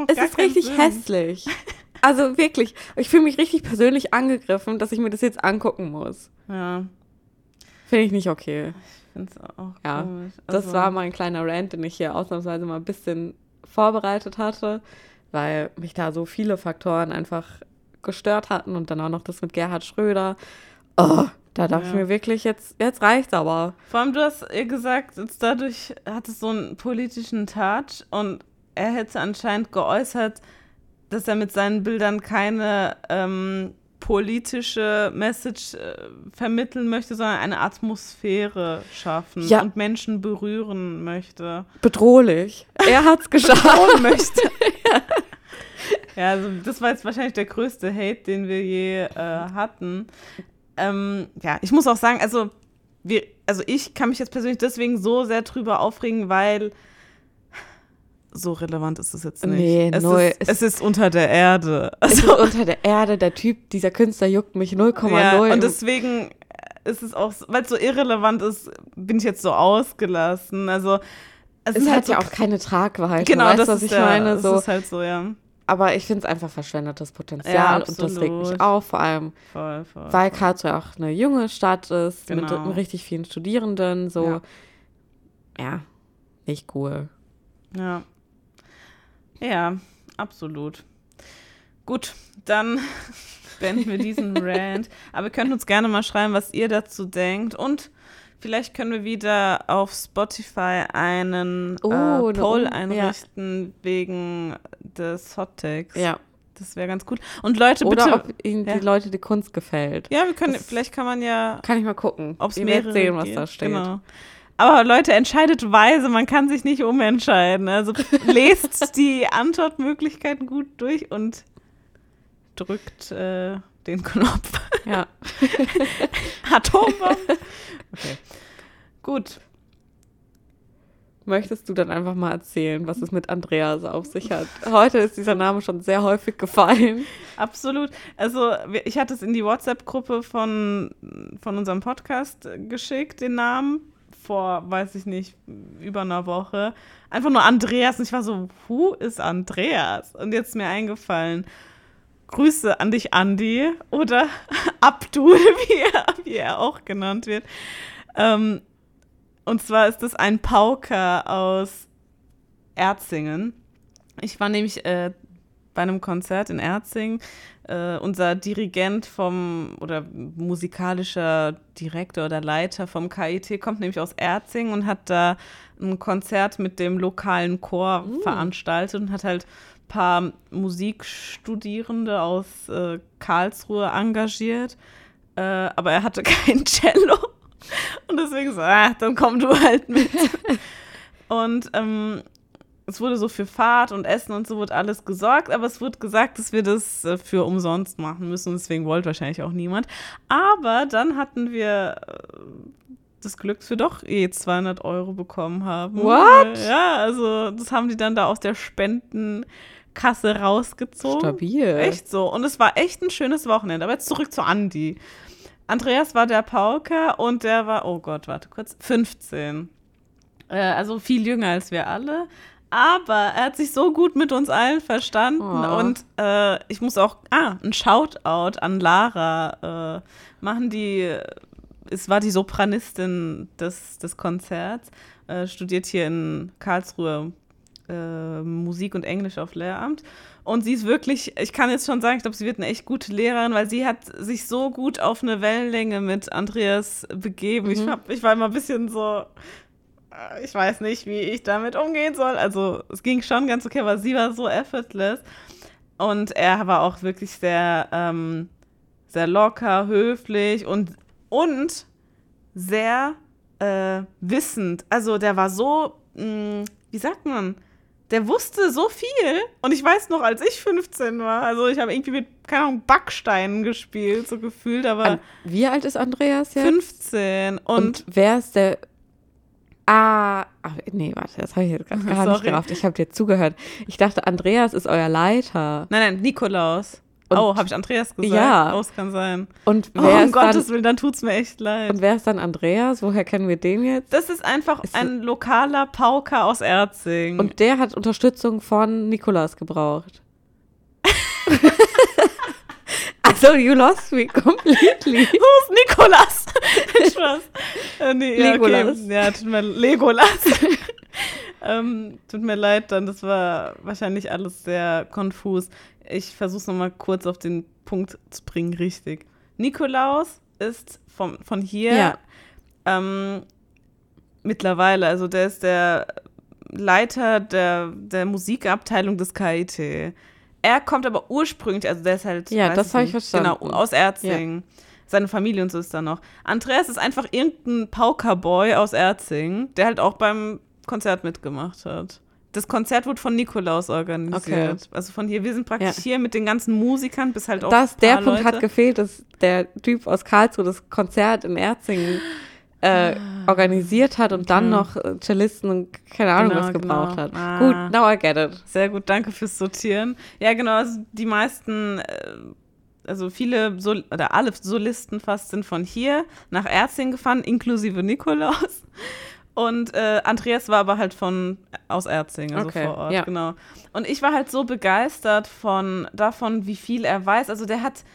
Das es ist richtig Sinn. hässlich. Also wirklich, ich fühle mich richtig persönlich angegriffen, dass ich mir das jetzt angucken muss. Ja, Finde ich nicht okay. ich finde es auch Ja, komisch. Das Also- war mein kleiner Rant, den ich hier ausnahmsweise mal ein bisschen vorbereitet hatte, weil mich da so viele Faktoren einfach gestört hatten und dann auch noch das mit Gerhard Schröder. Oh, da dachte ich Ja. mir wirklich, jetzt, jetzt reicht's aber. Vor allem, du hast ihr gesagt, jetzt dadurch hat es so einen politischen Touch und er hätte anscheinend geäußert, dass er mit seinen Bildern keine ähm, politische Message äh, vermitteln möchte, sondern eine Atmosphäre schaffen Ja. und Menschen berühren möchte. Bedrohlich. Er hat's geschafft. Bedrohen möchte. ja, also das war jetzt wahrscheinlich der größte Hate, den wir je äh, hatten. Ähm, ja, ich muss auch sagen, also, wir, also ich kann mich jetzt persönlich deswegen so sehr drüber aufregen, weil so relevant ist es jetzt nicht. Nee, es, null. ist, es ist unter der Erde. Es ist Also, unter der Erde, der Typ, dieser Künstler juckt mich 0,0. ja, und deswegen ist es auch, weil es so irrelevant ist, bin ich jetzt so ausgelassen. Also es, es ist hat halt so, ja auch keine Tragweite. genau, weißt das was ist ich ja, meine? Das So. ist halt so, ja. Aber ich finde es einfach verschwendetes Potenzial Ja, und das regt mich auf, vor allem Voll, voll. weil Karlsruhe auch eine junge Stadt ist, mit, Genau. mit richtig vielen Studierenden, so, Ja. ja, nicht cool. Ja. Ja, absolut. Gut, dann beenden wir diesen Rant. Aber ihr könnt uns gerne mal schreiben, was ihr dazu denkt. Und vielleicht können wir wieder auf Spotify einen Oh, äh, Poll ja. einrichten wegen des Hot Takes. Ja. Das wäre ganz gut. Und Leute, Oder bitte. ob ihnen ja. die Leute die Kunst gefällt. ja, wir können, das- vielleicht kann man ja Kann ich mal gucken. Ihr Meer werdet sehen, was da steht. Genau. Aber Leute, entscheidet weise, man kann sich nicht umentscheiden. Also lest die Antwortmöglichkeiten gut durch und drückt äh, den Knopf. Ja. Atombombe. Okay. Gut. möchtest du dann einfach mal erzählen, was es mit Andreas auf sich hat? Heute ist dieser Name schon sehr häufig gefallen. Absolut. Also ich hatte es in die WhatsApp-Gruppe von, von unserem Podcast geschickt, den Namen, vor, weiß ich nicht, über einer Woche. Einfach nur Andreas. Und ich war so, who ist Andreas? Und jetzt ist mir eingefallen, Grüße an dich, Andi, oder Abdul, wie er, wie er auch genannt wird. Ähm, und zwar ist es ein Pauker aus Erzingen. Ich war nämlich äh, bei einem Konzert in Erzingen. Äh, unser Dirigent vom oder musikalischer Direktor oder Leiter vom KIT kommt nämlich aus Erzingen und hat da ein Konzert mit dem lokalen Chor uh. veranstaltet und hat halt ein paar Musikstudierende aus äh, Karlsruhe engagiert. Äh, aber er hatte kein Cello. Und deswegen so, ah, dann komm du halt mit. und ähm, es wurde so für Fahrt und Essen und so wird alles gesorgt, aber es wurde gesagt, dass wir das äh, für umsonst machen müssen. Deswegen wollte wahrscheinlich auch niemand. Aber dann hatten wir äh, das Glück, dass wir doch eh 200 Euro bekommen haben. What? Ja, also das haben die dann da aus der Spendenkasse rausgezogen. Stabil. Echt so. Und es war echt ein schönes Wochenende. Aber jetzt zurück zu Andi. Andreas war der Pauker und der war, oh Gott, warte kurz, 15. Äh, also viel jünger als wir alle. Aber er hat sich so gut mit uns allen verstanden oh. und äh, ich muss auch, ah, ein Shoutout an Lara äh, machen, die, es war die Sopranistin des, des Konzerts, äh, studiert hier in Karlsruhe äh, Musik und Englisch auf Lehramt und sie ist wirklich, ich kann jetzt schon sagen, ich glaube, sie wird eine echt gute Lehrerin, weil sie hat sich so gut auf eine Wellenlänge mit Andreas begeben. Mhm. Ich, hab, ich war immer ein bisschen so, ich weiß nicht, wie ich damit umgehen soll. Also es ging schon ganz okay, aber sie war so effortless. Und er war auch wirklich sehr, ähm, sehr locker, höflich und, und sehr äh, wissend. Also der war so, mh, mm, wie sagt man, der wusste so viel. Und ich weiß noch, als ich 15 war, also ich habe irgendwie mit, keine Ahnung, Backsteinen gespielt, so gefühlt, aber. Wie alt ist Andreas jetzt? 15. Und, und wer ist der. Ah, ach, nee, warte, das habe ich jetzt gar, gar nicht gerafft. Ich habe dir zugehört. Ich dachte, Andreas ist euer Leiter. Nein, nein, Nikolaus. Und oh, habe ich Andreas gesagt? Ja. Oh, es kann sein. Und wer oh, um Gottes Willen, dann tut es mir echt leid. Und wer ist dann Andreas? Woher kennen wir den jetzt? Das ist einfach ist ein lokaler Pauker aus Erzing. Und der hat Unterstützung von Nikolas gebraucht. also, you lost me completely. Who's Nikolas? Spaß. Äh, nee, Legolas. okay. Ja, tut mir Legolas. ähm, tut mir leid, dann das war wahrscheinlich alles sehr konfus ich versuche es nochmal kurz auf den Punkt zu bringen, richtig. Nikolaus ist vom, von hier ja. ähm, mittlerweile, also der ist der Leiter der, der Musikabteilung des KIT. Er kommt aber ursprünglich, also der ist halt. Ja, das habe ich verstanden. Genau, aus Erzing. Ja. Seine Familie und so ist da noch. Andreas ist einfach irgendein Paukerboy aus Erzing, der halt auch beim Konzert mitgemacht hat das Konzert wurde von Nikolaus organisiert. Okay. Also von hier, wir sind praktisch ja. hier mit den ganzen Musikern bis halt auch. Das, der Punkt Leute. hat gefehlt, dass der Typ aus Karlsruhe das Konzert in Erzingen äh, ah. organisiert hat und dann mhm. noch äh, Cellisten und keine Ahnung genau, was gebraucht genau. hat. Ah. Gut, now I get it. Sehr gut, danke fürs Sortieren. Ja, genau, also die meisten, äh, also viele Sol oder alle Solisten fast sind von hier nach Erzing gefahren, inklusive Nikolaus. Und äh, Andreas war aber halt von aus Erzing, also okay, vor Ort, ja. genau. Und ich war halt so begeistert von davon, wie viel er weiß. Also der hat,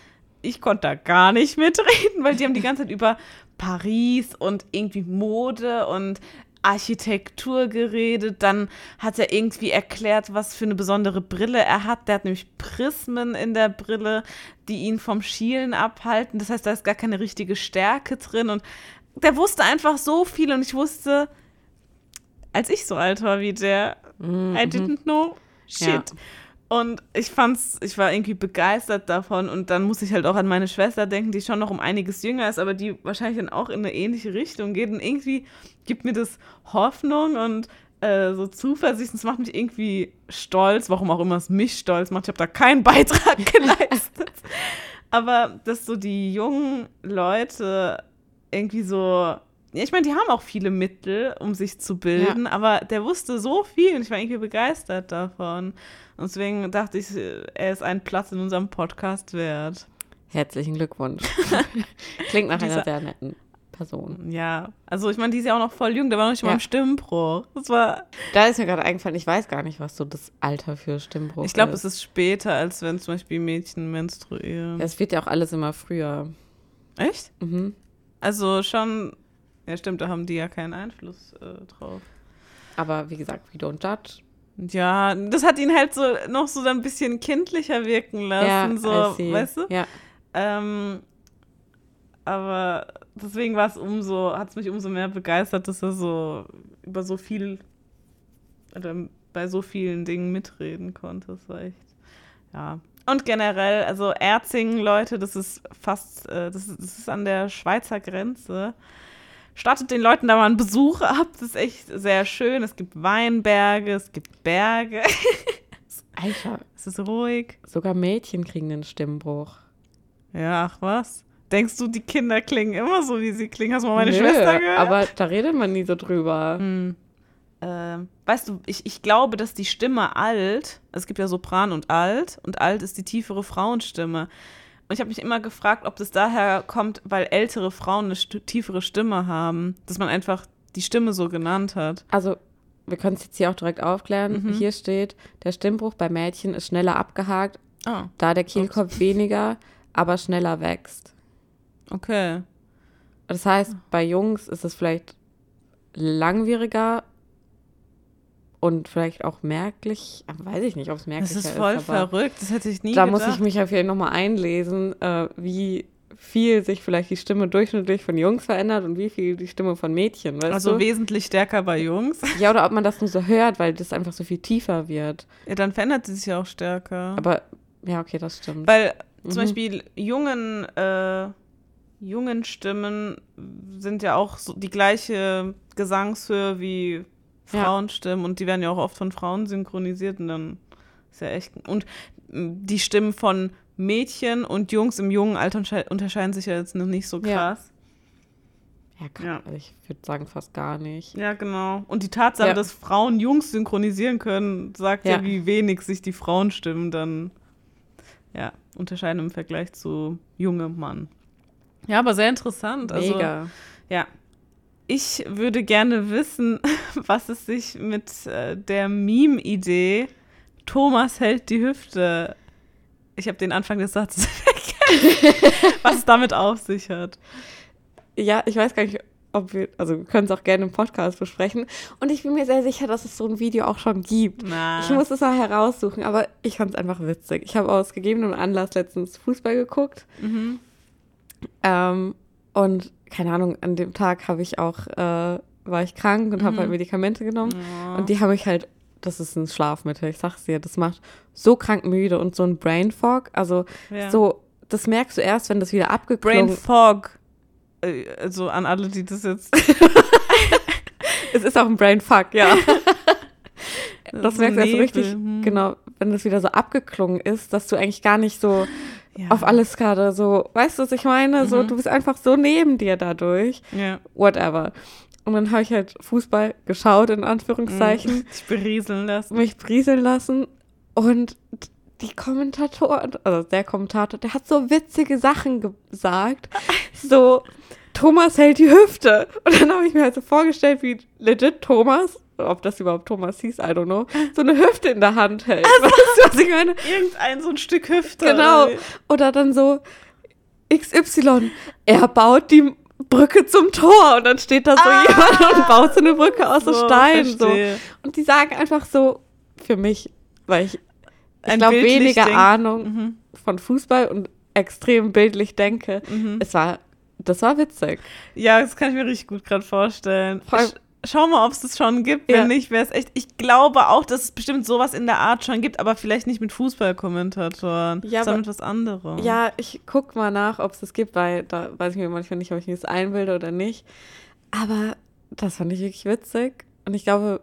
ich konnte da gar nicht mitreden, weil die haben die ganze Zeit über Paris und irgendwie Mode und Architektur geredet. Dann hat er irgendwie erklärt, was für eine besondere Brille er hat. Der hat nämlich Prismen in der Brille, die ihn vom Schielen abhalten. Das heißt, da ist gar keine richtige Stärke drin. Und der wusste einfach so viel und ich wusste, als ich so alt war wie der, mhm. I didn't know shit. Ja. Und ich fand's, ich war irgendwie begeistert davon. Und dann muss ich halt auch an meine Schwester denken, die schon noch um einiges jünger ist, aber die wahrscheinlich dann auch in eine ähnliche Richtung geht. Und irgendwie gibt mir das Hoffnung und äh, so Zuversicht, es macht mich irgendwie stolz, warum auch immer es mich stolz macht, ich habe da keinen Beitrag geleistet. aber dass so die jungen Leute irgendwie so ich meine, die haben auch viele Mittel, um sich zu bilden, aber der wusste so viel und ich war irgendwie begeistert davon. Und deswegen dachte ich, er ist einen Platz in unserem Podcast wert. Herzlichen Glückwunsch. Klingt nach einer sehr netten Person. Ja, also ich meine, die ist ja auch noch voll jung, der war noch nicht mal Ja. im Stimmbruch. Das war, Da ist mir gerade eingefallen, ich weiß gar nicht, was so das Alter für Stimmbruch ich glaube, ist. es ist später, als wenn zum Beispiel Mädchen menstruieren. Ja, es wird ja auch alles immer früher. Echt? Mhm. Also schon, ja stimmt, da haben die ja keinen Einfluss äh, drauf. Aber wie gesagt, we don't judge. Ja, das hat ihn halt so noch so ein bisschen kindlicher wirken lassen, I so, weißt du? Ja. Ähm, aber deswegen war es umso, hat es mich umso mehr begeistert, dass er so über so viel oder bei so vielen Dingen mitreden konnte. Das war echt, ja. Und generell, also Erzingen, Leute, das ist fast, äh, das, ist, das ist an der Schweizer Grenze. Startet den Leuten da mal einen Besuch ab. Das ist echt sehr schön. Es gibt Weinberge, es gibt Berge. Alter, es ist ruhig. sogar Mädchen kriegen einen Stimmbruch. Ja, ach was? Denkst du, die Kinder klingen immer so, wie sie klingen? Hast du mal meine Nö, Schwester gehört? Aber da redet man nie so drüber. Hm. Ähm, weißt du, ich, ich glaube, dass die Stimme alt, es gibt ja Sopran und Alt, und Alt ist die tiefere Frauenstimme. Und ich habe mich immer gefragt, ob das daher kommt, weil ältere Frauen eine st tiefere Stimme haben, dass man einfach die Stimme so genannt hat. Also, wir können es jetzt hier auch direkt aufklären. Mhm. Hier steht, der Stimmbruch bei Mädchen ist schneller abgehakt, Ah, da der Kehlkopf weniger, aber schneller wächst. okay. Das heißt, bei Jungs ist es vielleicht langwieriger und vielleicht auch merklich, weiß ich nicht, ob es merklich Das ist. ist voll aber verrückt, das hätte ich nie Da gedacht. muss ich mich auf jeden Fall nochmal einlesen, äh, wie viel sich vielleicht die Stimme durchschnittlich von Jungs verändert und wie viel die Stimme von Mädchen, also du? wesentlich stärker bei Jungs. Ja, oder ob man das nur so hört, weil das einfach so viel tiefer wird. Ja, dann verändert sie sich ja auch stärker. Aber, ja, okay, das stimmt. Weil zum Mhm. Beispiel jungen, äh, jungen Stimmen sind ja auch so die gleiche Gesangshöhe wie Ja. Frauenstimmen und die werden ja auch oft von Frauen synchronisiert und dann ist ja echt. Und die Stimmen von Mädchen und Jungs im jungen Alter untersche- unterscheiden sich ja jetzt noch nicht so Ja. krass. ja, kann, ja. Also ich würde sagen fast gar nicht. Ja, genau. Und die Tatsache, Ja. dass Frauen Jungs synchronisieren können, sagt ja. Ja. wie wenig sich die Frauenstimmen dann ja, unterscheiden im Vergleich zu jungem Mann. Ja, aber sehr interessant. Also, Mega. ja. Ich würde gerne wissen, was es sich mit äh, der Meme-Idee Thomas hält die Hüfte. Ich habe den Anfang des Satzes vergessen. was es damit auf sich hat. Ja, ich weiß gar nicht, ob wir, also wir können es auch gerne im Podcast besprechen. Und ich bin mir sehr sicher, dass es so ein Video auch schon gibt. Na. Ich muss es mal heraussuchen, aber ich fand es einfach witzig. Ich habe aus gegebenem Anlass letztens Fußball geguckt. Mhm. Ähm, und keine Ahnung, an dem Tag habe ich auch, äh, war ich krank und habe Mhm. halt Medikamente genommen. Ja. Und die habe ich halt, das ist ein Schlafmittel, ich sag's dir, das macht so krank müde und so ein Brain Fog. Also Ja. so, das merkst du erst, wenn das wieder Brain abgeklungen Fog. Äh, Also an alle, die das jetzt. Es ist auch ein Brain Fuck, ja. Das merkst du erst so richtig, hm. genau, wenn das wieder so abgeklungen ist, dass du eigentlich gar nicht so Ja. auf alles gerade so, weißt du, was ich meine? So, Mhm. du bist einfach so neben dir dadurch. Ja. Whatever. Und dann habe ich halt Fußball geschaut, in Anführungszeichen, Dich berieseln lassen. mich brieseln lassen und die Kommentatoren, also der Kommentator, der hat so witzige Sachen gesagt. So, Thomas hält die Hüfte. Und dann habe ich mir halt so vorgestellt, wie legit Thomas, ob das überhaupt Thomas hieß, I don't know, so eine Hüfte in der Hand hält. Weißt du, was ich meine? Irgendein so ein Stück Hüfte. Genau. oder dann so XY, er baut die Brücke zum Tor und dann steht da so jemand und baut so eine Brücke aus so, Stein. So. Und die sagen einfach so, für mich, weil ich, ich glaube, weniger Ahnung Mhm. von Fußball und extrem bildlich denke. Mhm. Es war, das war witzig. Ja, das kann ich mir richtig gut gerade vorstellen. Vor allem- Schau mal, ob es das schon gibt. Wenn Ja. nicht, wäre es echt. Ich glaube auch, dass es bestimmt sowas in der Art schon gibt, aber vielleicht nicht mit Fußballkommentatoren, Ja, sondern mit was anderem. Ja, ich guck mal nach, ob es das gibt, weil da weiß ich mir manchmal nicht, ob ich mir das einbilde oder nicht. Aber das fand ich wirklich witzig. Und ich glaube,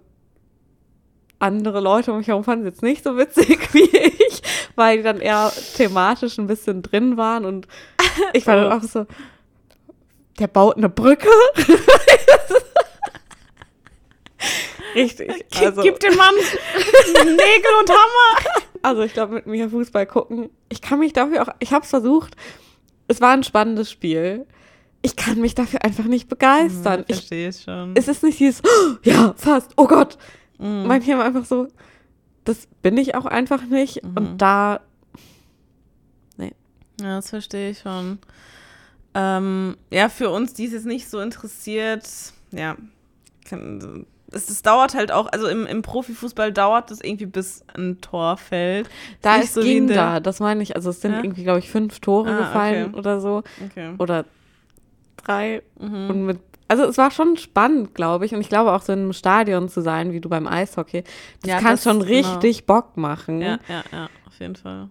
andere Leute um mich herum fanden es jetzt nicht so witzig wie ich, weil die dann eher thematisch ein bisschen drin waren. Und ich war dann Oh. auch so, der baut eine Brücke. Richtig. Also, Gib dem Mann Nägel und Hammer. Also ich glaube, mit mir Fußball gucken, ich kann mich dafür auch, ich habe es versucht, es war ein spannendes Spiel. Ich kann mich dafür einfach nicht begeistern. Mhm, verstehe ich schon. Es ist nicht dieses, oh, ja, fast, oh Gott. Mhm. Manchmal einfach so, das bin ich auch einfach nicht. Mhm. Und da, nee. Ja, das verstehe ich schon. Ähm, ja, für uns, die es jetzt nicht so interessiert, ja, kann, es, es, dauert halt auch, also im, im Profifußball dauert es irgendwie bis ein Tor fällt. Da ist so ging da, das meine ich. Also es sind ja? irgendwie, glaube ich, fünf Tore ah, gefallen okay. oder so. Okay. Oder drei. Mhm. Und mit, also es war schon spannend, glaube ich. Und ich glaube auch so in einem Stadion zu sein, wie du beim Eishockey, das ja, kann das, schon richtig genau. Bock machen. Ja, ja, ja, auf jeden Fall.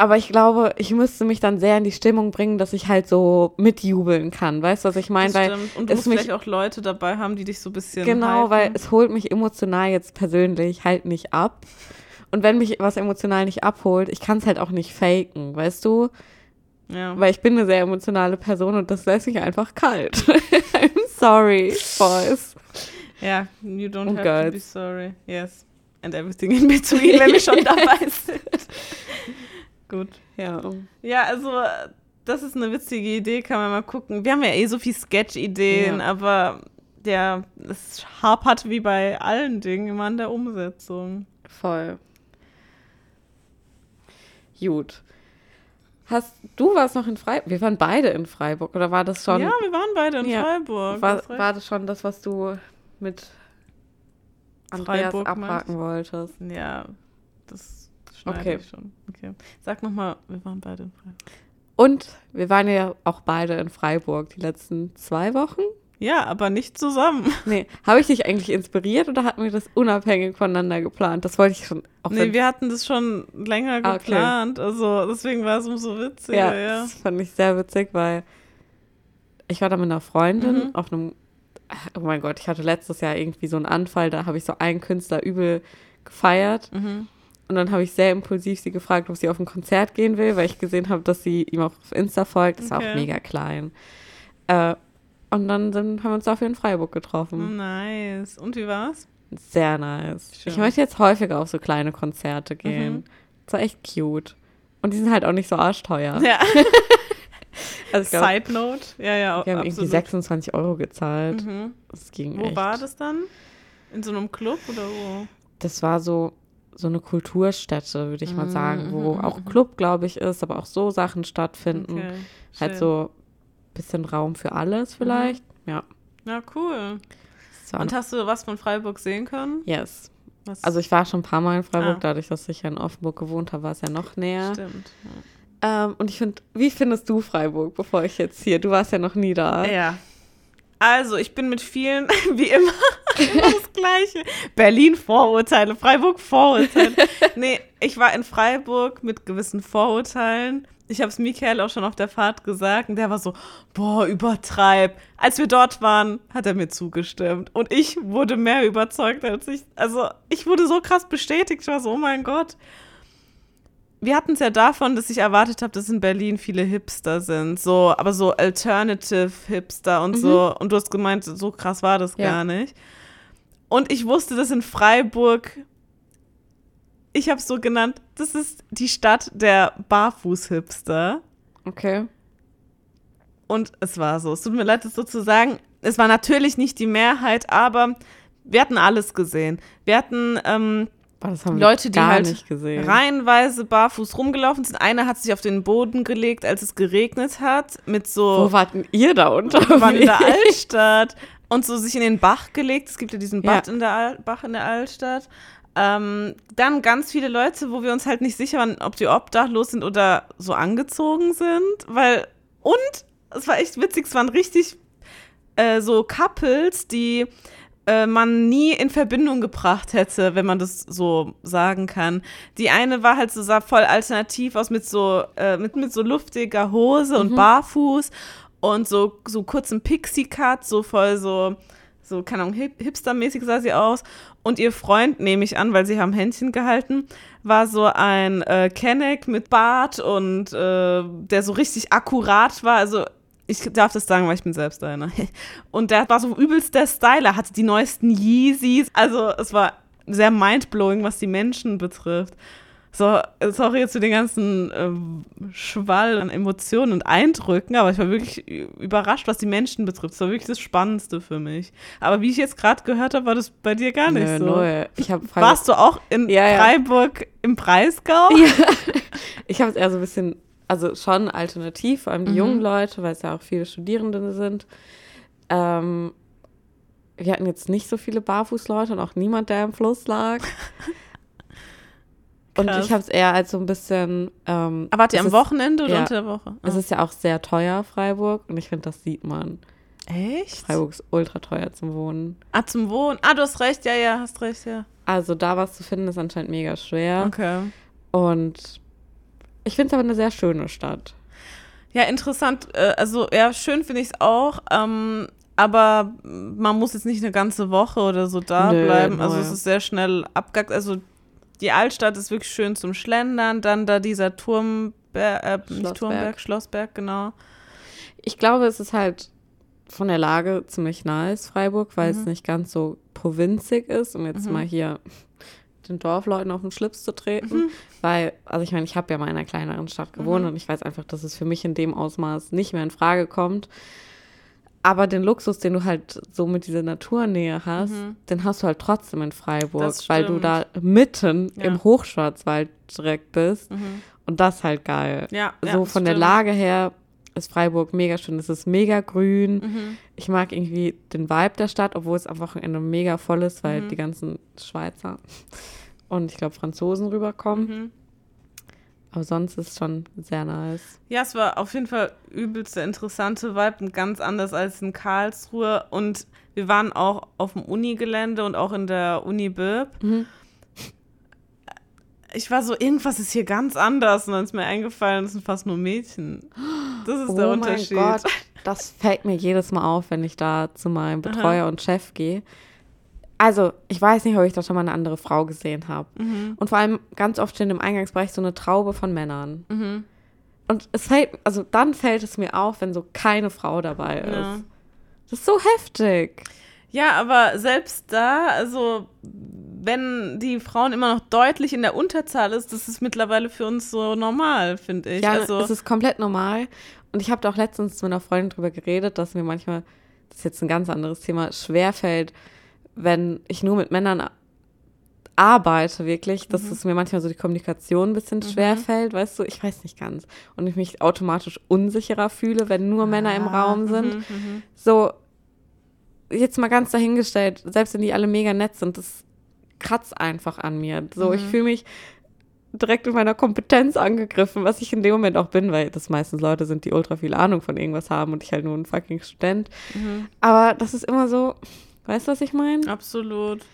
Aber ich glaube, ich müsste mich dann sehr in die Stimmung bringen, dass ich halt so mitjubeln kann. Weißt du, was ich meine? Weil Und du musst mich, vielleicht auch Leute dabei haben, die dich so ein bisschen. Genau, halten. weil es holt mich emotional jetzt persönlich halt nicht ab. Und wenn mich was emotional nicht abholt, ich kann es halt auch nicht faken, weißt du? Ja. Weil ich bin eine sehr emotionale Person und das lässt mich einfach kalt. I'm sorry, boys. Ja, you don't oh have God. to be sorry. Yes. And everything in between, wenn wir schon dabei sind. Gut. Ja. Ja, also das ist eine witzige Idee, kann man mal gucken. Wir haben ja eh so viel Sketch-Ideen, ja. aber der, es hapert wie bei allen Dingen immer an der Umsetzung. Voll. Gut. Hast du warst noch in Freiburg? Wir waren beide in Freiburg, oder war das schon? Ja, wir waren beide in ja. Freiburg. War, war das schon das, was du mit Andreas Freiburg abhaken meinst? wolltest? Ja, das schneide okay. ich schon. Okay. Sag nochmal, wir waren beide in Freiburg. Und wir waren ja auch beide in Freiburg die letzten zwei Wochen. Ja, aber nicht zusammen. Nee, habe ich dich eigentlich inspiriert oder hatten wir das unabhängig voneinander geplant? Das wollte ich schon. Auch nee, wir hatten das schon länger ah, geplant. Okay. Also deswegen war es umso witziger. Ja, ja, das fand ich sehr witzig, weil ich war da mit einer Freundin mhm. auf einem. Oh mein Gott, ich hatte letztes Jahr irgendwie so einen Anfall, da habe ich so einen Künstler übel gefeiert. Mhm. Und dann habe ich sehr impulsiv sie gefragt, ob sie auf ein Konzert gehen will, weil ich gesehen habe, dass sie ihm auf Insta folgt. Das okay. war auch mega klein. Äh, und dann sind, haben wir uns dafür in Freiburg getroffen. Nice. Und wie war's? Sehr nice. Schön. Ich möchte jetzt häufiger auf so kleine Konzerte gehen. Mhm. Das war echt cute. Und die sind halt auch nicht so arschteuer. Ja. also glaub, Side Note. Ja, ja. Wir haben absolut. irgendwie 26 Euro gezahlt. Mhm. Das ging wo echt. Wo war das dann? In so einem Club oder wo? Das war so so eine Kulturstätte, würde ich mal sagen, wo mhm, auch mhm. Club, glaube ich, ist, aber auch so Sachen stattfinden. Okay, halt so ein bisschen Raum für alles vielleicht. Mhm. Ja. Ja, cool. Und hast du was von Freiburg sehen können? Yes. Was? Also ich war schon ein paar Mal in Freiburg, ah. dadurch, dass ich ja in Offenburg gewohnt habe, war es ja noch näher. Stimmt. Ja. Ähm, und ich finde, wie findest du Freiburg, bevor ich jetzt hier, du warst ja noch nie da. Ja, also, ich bin mit vielen, wie immer, immer das Gleiche. Berlin Vorurteile, Freiburg Vorurteile. nee, ich war in Freiburg mit gewissen Vorurteilen. Ich habe es Michael auch schon auf der Fahrt gesagt und der war so, boah, übertreib. Als wir dort waren, hat er mir zugestimmt. Und ich wurde mehr überzeugt als ich. Also, ich wurde so krass bestätigt. Ich war so, oh mein Gott wir hatten es ja davon, dass ich erwartet habe, dass in Berlin viele Hipster sind, so, aber so Alternative Hipster und mhm. so. Und du hast gemeint, so krass war das ja. gar nicht. Und ich wusste, dass in Freiburg, ich habe es so genannt, das ist die Stadt der Barfuß-Hipster. Okay. Und es war so. Es tut mir leid, das so zu sagen. Es war natürlich nicht die Mehrheit, aber wir hatten alles gesehen. Wir hatten ähm, Boah, Leute, die halt reihenweise barfuß rumgelaufen sind. Einer hat sich auf den Boden gelegt, als es geregnet hat, mit so. Wo warten ihr da unter? Wir waren in der Altstadt und so sich in den Bach gelegt. Es gibt ja diesen Bad ja. in der Al Bach in der Altstadt. Ähm, dann ganz viele Leute, wo wir uns halt nicht sicher waren, ob die obdachlos sind oder so angezogen sind, weil und es war echt witzig, es waren richtig äh, so Couples, die äh, man nie in Verbindung gebracht hätte, wenn man das so sagen kann. Die eine war halt so sah voll alternativ aus mit so äh, mit, mit so luftiger Hose mhm. und barfuß und so so kurzen Pixie Cut, so voll so so keine Ahnung hip hipstermäßig sah sie aus und ihr Freund nehme ich an, weil sie haben Händchen gehalten, war so ein äh, Kenneck mit Bart und äh, der so richtig akkurat war, also ich darf das sagen, weil ich bin selbst einer. Und der war so übelst der Styler, hatte die neuesten Yeezys. Also es war sehr mindblowing, was die Menschen betrifft. So, sorry jetzt für den ganzen äh, Schwall an Emotionen und Eindrücken, aber ich war wirklich überrascht, was die Menschen betrifft. Das war wirklich das Spannendste für mich. Aber wie ich jetzt gerade gehört habe, war das bei dir gar nicht Nö, so. null. Ich hab Warst du auch in Ja, ja. Freiburg im Breisgau? Ja. Ich habe es eher so ein bisschen, also schon alternativ, vor allem die Mhm. jungen Leute, weil es ja auch viele Studierende sind. Ähm, wir hatten jetzt nicht so viele Barfußleute und auch niemand, der im Fluss lag. Und ich habe es eher als so ein bisschen. Ähm, Aber wart ihr am ist- Wochenende oder ja. unter der Woche? Es ist ja auch sehr teuer, Freiburg, und ich finde, das sieht man. Echt? Freiburg ist ultra teuer zum Wohnen. Ah, zum Wohnen. Ah, du hast recht, ja, ja, hast recht, ja. Also da was zu finden, ist anscheinend mega schwer. Okay. Und ich finde es aber eine sehr schöne Stadt. Ja, interessant. äh, Also, ja, schön finde ich es auch. Ähm, aber man muss jetzt nicht eine ganze Woche oder so da Nö, bleiben. Also, es ist sehr schnell abgehakt. Also, die Altstadt ist wirklich schön zum Schlendern. Dann da dieser Turm, äh, nicht Schlossberg. Turmberg, Schlossberg, genau. Ich glaube, es ist halt von der Lage ziemlich nice, Freiburg, weil es nicht ganz so provinzig ist, um jetzt mal hier den Dorfleuten auf den Schlips zu treten. Weil, also ich meine, ich habe ja mal in einer kleineren Stadt gewohnt und ich weiß einfach, dass es für mich in dem Ausmaß nicht mehr in Frage kommt. Aber den Luxus, den du halt so mit dieser Naturnähe hast, den hast du halt trotzdem in Freiburg, weil du da mitten Ja. im Hochschwarzwald direkt bist. Mhm. Und das ist halt geil. Ja, ja, so das von der stimmt. Lage her ist Freiburg mega schön. Es ist mega grün. Mhm. Ich mag irgendwie den Vibe der Stadt, obwohl es am Wochenende mega voll ist, weil Mhm. die ganzen Schweizer und ich glaube Franzosen rüberkommen. Mhm. Aber sonst ist es schon sehr nice. Ja, es war auf jeden Fall übelst der interessante Vibe und ganz anders als in Karlsruhe. Und wir waren auch auf dem Unigelände und auch in der Uni Birb. Ich war so, irgendwas ist hier ganz anders. Und dann ist mir eingefallen, das sind fast nur Mädchen. Das ist der Unterschied. Oh mein Gott, das fällt mir jedes Mal auf, wenn ich da zu meinem Betreuer und Chef gehe. Also, ich weiß nicht, ob ich da schon mal eine andere Frau gesehen habe. Mhm. Und vor allem ganz oft steht im Eingangsbereich so eine Traube von Männern. Mhm. Und es fällt, also dann fällt es mir auf, wenn so keine Frau dabei ist. Ja. Das ist so heftig. Ja, aber selbst da, also wenn die Frauen immer noch deutlich in der Unterzahl ist, das ist mittlerweile für uns so normal, finde ich. Ja, also, es ist komplett normal. Und ich habe da auch letztens mit einer Freundin drüber geredet, dass mir manchmal, das ist jetzt ein ganz anderes Thema, schwerfällt, wenn ich nur mit Männern arbeite, wirklich, dass es mir manchmal so die Kommunikation ein bisschen schwerfällt, weißt du, ich weiß nicht ganz. Und ich mich automatisch unsicherer fühle, wenn nur Männer im Ah, Raum sind. mhm, mhm. So, jetzt mal ganz dahingestellt, selbst wenn die alle mega nett sind, das kratzt einfach an mir. So, ich fühle mich direkt in meiner Kompetenz angegriffen, was ich in dem Moment auch bin, weil das meistens Leute sind, die ultra viel Ahnung von irgendwas haben und ich halt nur ein fucking Student. Aber das ist immer so, weißt du, was ich meine? Absolut.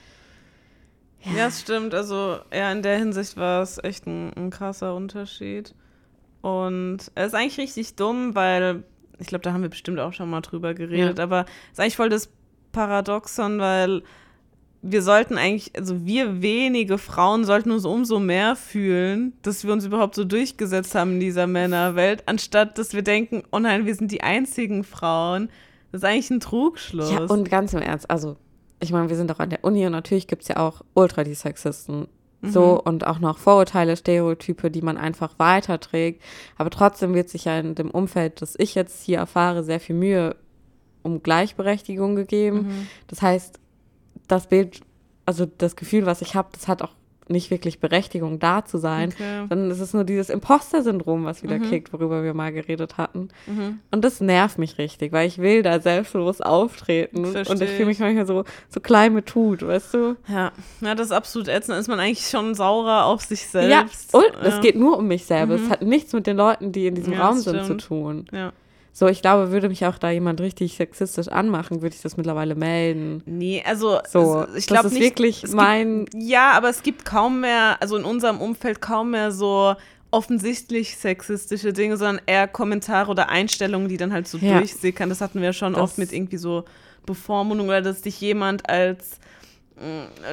Ja. es stimmt. Also, ja, in der Hinsicht war es echt ein, ein krasser Unterschied. Und es ist eigentlich richtig dumm, weil ich glaube, da haben wir bestimmt auch schon mal drüber geredet, aber es ist eigentlich voll das Paradoxon, weil wir sollten eigentlich, also wir wenige Frauen sollten uns umso mehr fühlen, dass wir uns überhaupt so durchgesetzt haben in dieser Männerwelt, anstatt dass wir denken, oh nein, wir sind die einzigen Frauen. Das ist eigentlich ein Trugschluss. Ja, und ganz im Ernst, also ich meine, wir sind auch an der Uni und natürlich gibt es ja auch ultra die Sexisten. So und auch noch Vorurteile, Stereotype, die man einfach weiterträgt. Aber trotzdem wird sich ja in dem Umfeld, das ich jetzt hier erfahre, sehr viel Mühe um Gleichberechtigung gegeben. Das heißt, das Bild, also das Gefühl, was ich habe, das hat auch nicht wirklich Berechtigung, da zu sein, Okay. sondern es ist nur dieses Imposter-Syndrom, was wieder kickt, worüber wir mal geredet hatten. Und das nervt mich richtig, weil ich will da selbstbewusst auftreten und Versteh ich fühle mich manchmal so, so klein mit Tut, weißt du? Ja, ja, das ist absolut ätzend. Ist man eigentlich schon saurer auf sich Ja, selbst. und es ja. geht nur um mich selber. Es hat nichts mit den Leuten, die in diesem Ja, Raum sind, zu stimmt. tun. Ja. So, ich glaube, würde mich auch da jemand richtig sexistisch anmachen, würde ich das mittlerweile melden. Nee, also So, ich das glaube ist nicht. wirklich es mein- Gibt, ja, aber es gibt kaum mehr, also in unserem Umfeld kaum mehr so offensichtlich sexistische Dinge, sondern eher Kommentare oder Einstellungen, die dann halt so Ja. durchsickern. Das hatten wir schon Das- oft mit irgendwie so Bevormundung oder dass dich jemand als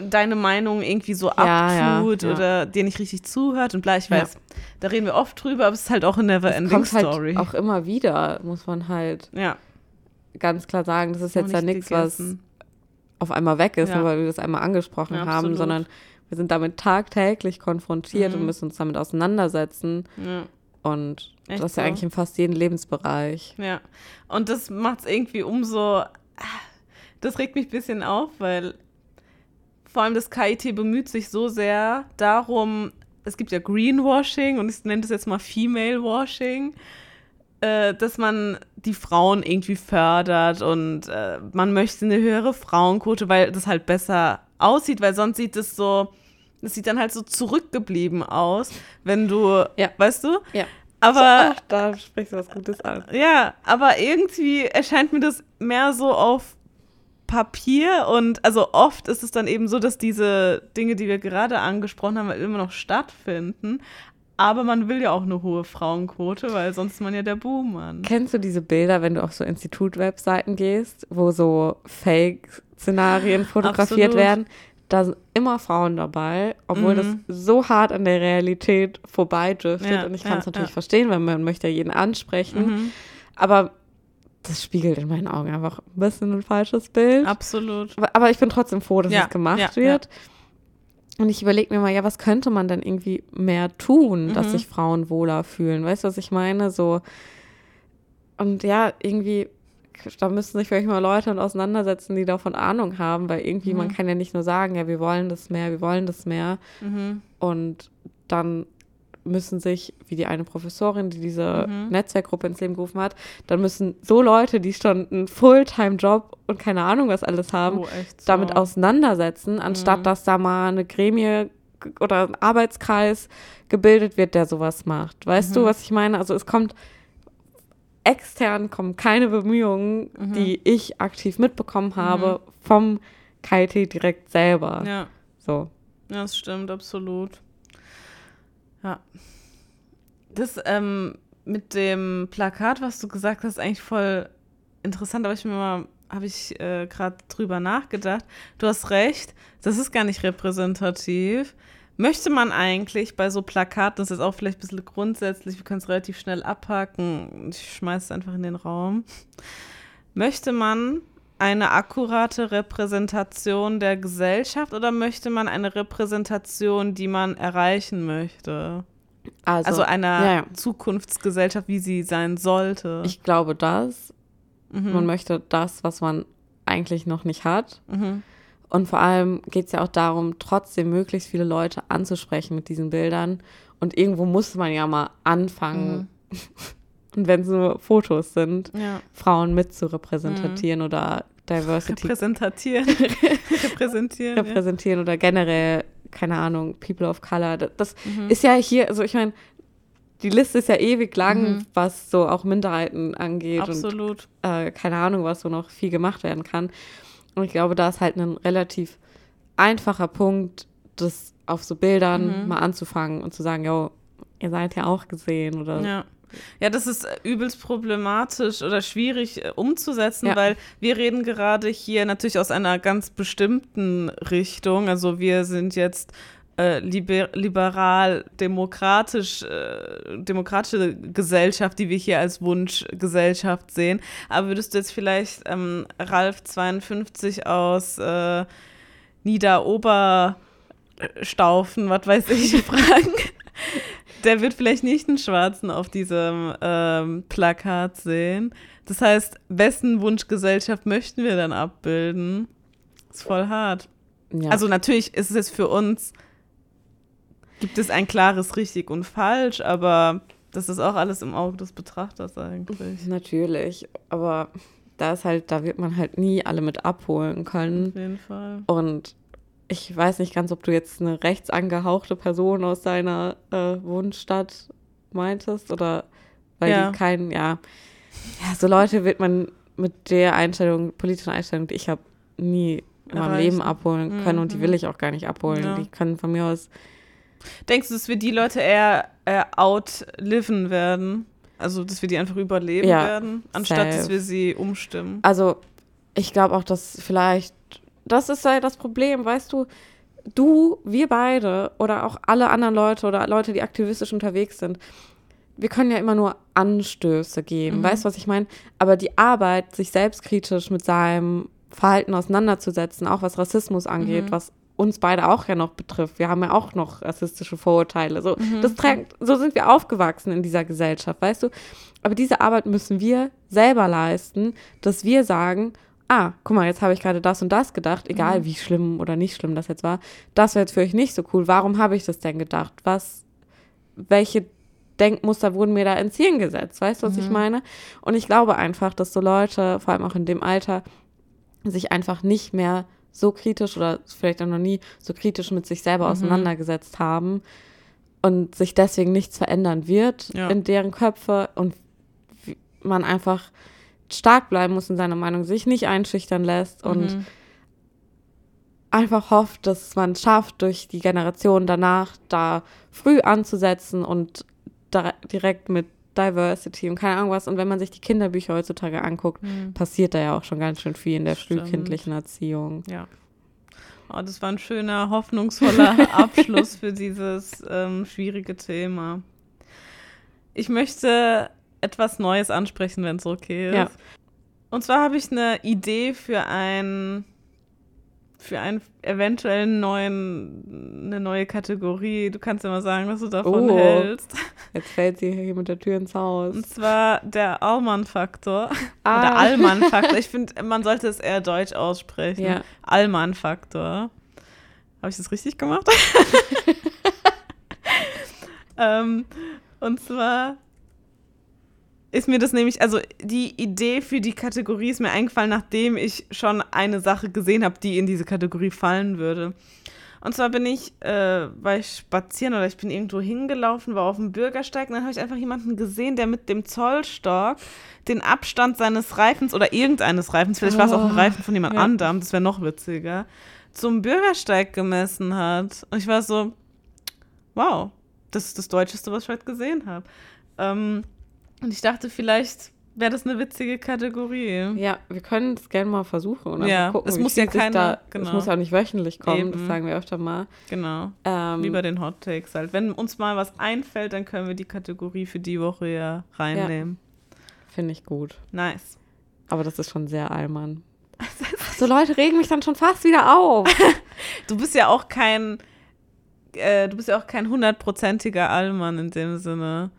deine Meinung irgendwie so Ja, abtut ja, ja. oder dir nicht richtig zuhört und bla, ich weiß, da reden wir oft drüber, aber es ist halt auch eine Never-Ending kommt Story. halt auch immer wieder, muss man halt ganz klar sagen. Das ist jetzt ja nicht nichts, was auf einmal weg ist, nur weil wir das einmal angesprochen haben, absolut. sondern wir sind damit tagtäglich konfrontiert Mhm. und müssen uns damit auseinandersetzen. Und Echt das ist ja so? eigentlich in fast jedem Lebensbereich. Ja, und das macht es irgendwie umso. Das regt mich ein bisschen auf, weil vor allem das KIT bemüht sich so sehr darum, es gibt ja Greenwashing und ich nenne das jetzt mal Female Washing, äh, dass man die Frauen irgendwie fördert und äh, man möchte eine höhere Frauenquote, weil das halt besser aussieht, weil sonst sieht es so, das sieht dann halt so zurückgeblieben aus, wenn du, Ja. weißt du? Ja. Aber Ach, da sprichst du was Gutes an. ja, aber irgendwie erscheint mir das mehr so auf Papier und also oft ist es dann eben so, dass diese Dinge, die wir gerade angesprochen haben, immer noch stattfinden. Aber man will ja auch eine hohe Frauenquote, weil sonst ist man ja der Buhmann. Kennst du diese Bilder, wenn du auf so Institut-Webseiten gehst, wo so Fake-Szenarien fotografiert Absolut. werden? Da sind immer Frauen dabei, obwohl Mhm. das so hart an der Realität vorbeidriftet. Ja, und ich kann es ja, natürlich ja. verstehen, weil man möchte ja jeden ansprechen. Mhm. Aber das spiegelt in meinen Augen einfach ein bisschen ein falsches Bild. Absolut. Aber, aber ich bin trotzdem froh, dass Ja, es gemacht ja, wird. Und ich überlege mir mal, ja, was könnte man denn irgendwie mehr tun, dass Mhm. sich Frauen wohler fühlen? Weißt du, was ich meine? So. Und ja, irgendwie, da müssen sich vielleicht mal Leute auseinandersetzen, die davon Ahnung haben, weil irgendwie, man Mhm. kann ja nicht nur sagen, ja, wir wollen das mehr, wir wollen das mehr. Mhm. Und dann müssen sich, wie die eine Professorin, die diese Mhm. Netzwerkgruppe ins Leben gerufen hat, dann müssen so Leute, die schon einen Fulltime-Job und keine Ahnung was alles haben, Oh, so. damit auseinandersetzen, anstatt Mhm. dass da mal eine Gremie oder ein Arbeitskreis gebildet wird, der sowas macht. Weißt Mhm. du, was ich meine? Also es kommt extern kommen keine Bemühungen, Mhm. die ich aktiv mitbekommen habe vom KIT direkt selber. Ja. So. Ja, das stimmt, absolut. Ja. Das ähm, mit dem Plakat, was du gesagt hast, ist eigentlich voll interessant, aber ich mir mal, habe ich äh, gerade drüber nachgedacht. Du hast recht, das ist gar nicht repräsentativ. Möchte man eigentlich bei so Plakaten, das ist auch vielleicht ein bisschen grundsätzlich, wir können es relativ schnell abhaken, ich schmeiße es einfach in den Raum. Möchte man eine akkurate Repräsentation der Gesellschaft oder möchte man eine Repräsentation, die man erreichen möchte? Also, Also, einer ja, ja. Zukunftsgesellschaft, wie sie sein sollte. ich glaube das. mhm. Man möchte das, was man eigentlich noch nicht hat. mhm. Und vor allem geht es ja auch darum, trotzdem möglichst viele Leute anzusprechen mit diesen Bildern. Und irgendwo muss man ja mal anfangen. Und wenn es nur Fotos sind, Ja. Frauen mit zu repräsentieren oder Diversity Repräsentieren. Repräsentieren. ja. repräsentieren oder generell, keine Ahnung, People of Color. Das, das Mhm. ist ja hier, also ich meine, die Liste ist ja ewig lang, Mhm. was so auch Minderheiten angeht und Absolut. äh, keine Ahnung, was so noch viel gemacht werden kann. Und ich glaube, da ist halt ein relativ einfacher Punkt, das auf so Bildern Mhm. mal anzufangen und zu sagen, jo, ihr seid ja auch gesehen oder Ja. Ja, das ist äh, übelst problematisch oder schwierig äh, umzusetzen, Ja. weil wir reden gerade hier natürlich aus einer ganz bestimmten Richtung. Also wir sind jetzt äh, liber liberal, demokratisch, äh, demokratische Gesellschaft, die wir hier als Wunschgesellschaft sehen. Aber würdest du jetzt vielleicht ähm, Ralf 52 aus äh, Niederoberstaufen, was weiß ich, fragen? Der wird vielleicht nicht einen Schwarzen auf diesem ähm, Plakat sehen. Das heißt, wessen Wunschgesellschaft möchten wir dann abbilden? Ist voll hart. ja. Also natürlich ist es jetzt für uns, gibt es ein klares richtig und falsch, aber das ist auch alles im Auge des Betrachters eigentlich. natürlich. Aber da ist halt, da wird man halt nie alle mit abholen können. Auf jeden Fall. Und ich weiß nicht ganz, ob du jetzt eine rechts angehauchte Person aus deiner äh, Wohnstadt meintest oder weil Ja. die keinen, ja. Ja, so Leute wird man mit der Einstellung, politischen Einstellung, die ich habe, nie in meinem Erreichen. Leben abholen können und die Mhm. will ich auch gar nicht abholen. Ja. Die können von mir aus, Denkst du, dass wir die Leute eher, eher outliven werden? Also, dass wir die einfach überleben Ja, werden, anstatt dass safe. wir sie umstimmen? also ich glaube auch, dass vielleicht das ist ja das Problem, weißt du, du, wir beide oder auch alle anderen Leute oder Leute, die aktivistisch unterwegs sind, wir können ja immer nur Anstöße geben, mhm. weißt du, was ich meine? Aber die Arbeit, sich selbstkritisch mit seinem Verhalten auseinanderzusetzen, auch was Rassismus angeht, mhm. was uns beide auch ja noch betrifft. Wir haben ja auch noch rassistische Vorurteile. So, mhm. das trägt, so sind wir aufgewachsen in dieser Gesellschaft, weißt du? Aber diese Arbeit müssen wir selber leisten, dass wir sagen, ah, guck mal, jetzt habe ich gerade das und das gedacht, egal mhm. wie schlimm oder nicht schlimm das jetzt war. Das wäre jetzt für euch nicht so cool. Warum habe ich das denn gedacht? Was, welche Denkmuster wurden mir da ins Hirn gesetzt? Weißt du, was mhm. ich meine? Und ich glaube einfach, dass so Leute, vor allem auch in dem Alter, sich einfach nicht mehr so kritisch oder vielleicht auch noch nie so kritisch mit sich selber mhm. auseinandergesetzt haben und sich deswegen nichts verändern wird ja. in deren Köpfe und man einfach stark bleiben muss in seiner Meinung, sich nicht einschüchtern lässt mhm. und einfach hofft, dass man es schafft, durch die Generation danach da früh anzusetzen und direkt mit Diversity und keine Ahnung was. Und wenn man sich die Kinderbücher heutzutage anguckt, mhm. passiert da ja auch schon ganz schön viel in der Stimmt. frühkindlichen Erziehung. Ja. Oh, das war ein schöner, hoffnungsvoller Abschluss für dieses ähm, schwierige Thema. Ich möchte etwas Neues ansprechen, wenn es okay ist. Ja. Und zwar habe ich eine Idee für ein für einen eventuellen neuen, eine neue Kategorie. Du kannst ja mal sagen, was du davon oh, hältst. Jetzt fällt sie hier mit der Tür ins Haus. Und zwar der Allmann-Faktor. Ah. Oder Allmann-Faktor. Ich finde, man sollte es eher deutsch aussprechen. Ja. Allmann-Faktor. Habe ich das richtig gemacht? ähm, und zwar ist mir das nämlich, also die Idee für die Kategorie ist mir eingefallen, nachdem ich schon eine Sache gesehen habe, die in diese Kategorie fallen würde. Und zwar bin ich, äh, war ich spazieren oder ich bin irgendwo hingelaufen, war auf dem Bürgersteig und dann habe ich einfach jemanden gesehen, der mit dem Zollstock den Abstand seines Reifens oder irgendeines Reifens, vielleicht oh, war es auch ein oh, Reifen von jemand ja. anderem, das wäre noch witziger, zum Bürgersteig gemessen hat. Und ich war so, wow, das ist das Deutscheste, was ich heute gesehen habe. Ähm, und ich dachte, vielleicht wäre das eine witzige Kategorie. Ja, wir können es gerne mal versuchen. Und ja, gucken, es muss ja keine, da, genau. Es muss ja nicht wöchentlich kommen, Eben. das sagen wir öfter mal. Genau, ähm, wie bei den Hot Takes halt. Wenn uns mal was einfällt, dann können wir die Kategorie für die Woche ja reinnehmen. Ja. Finde ich gut. Nice. Aber das ist schon sehr allmann. so Leute regen mich dann schon fast wieder auf. du bist ja auch kein, äh, du bist ja auch kein hundertprozentiger Allmann in dem Sinne.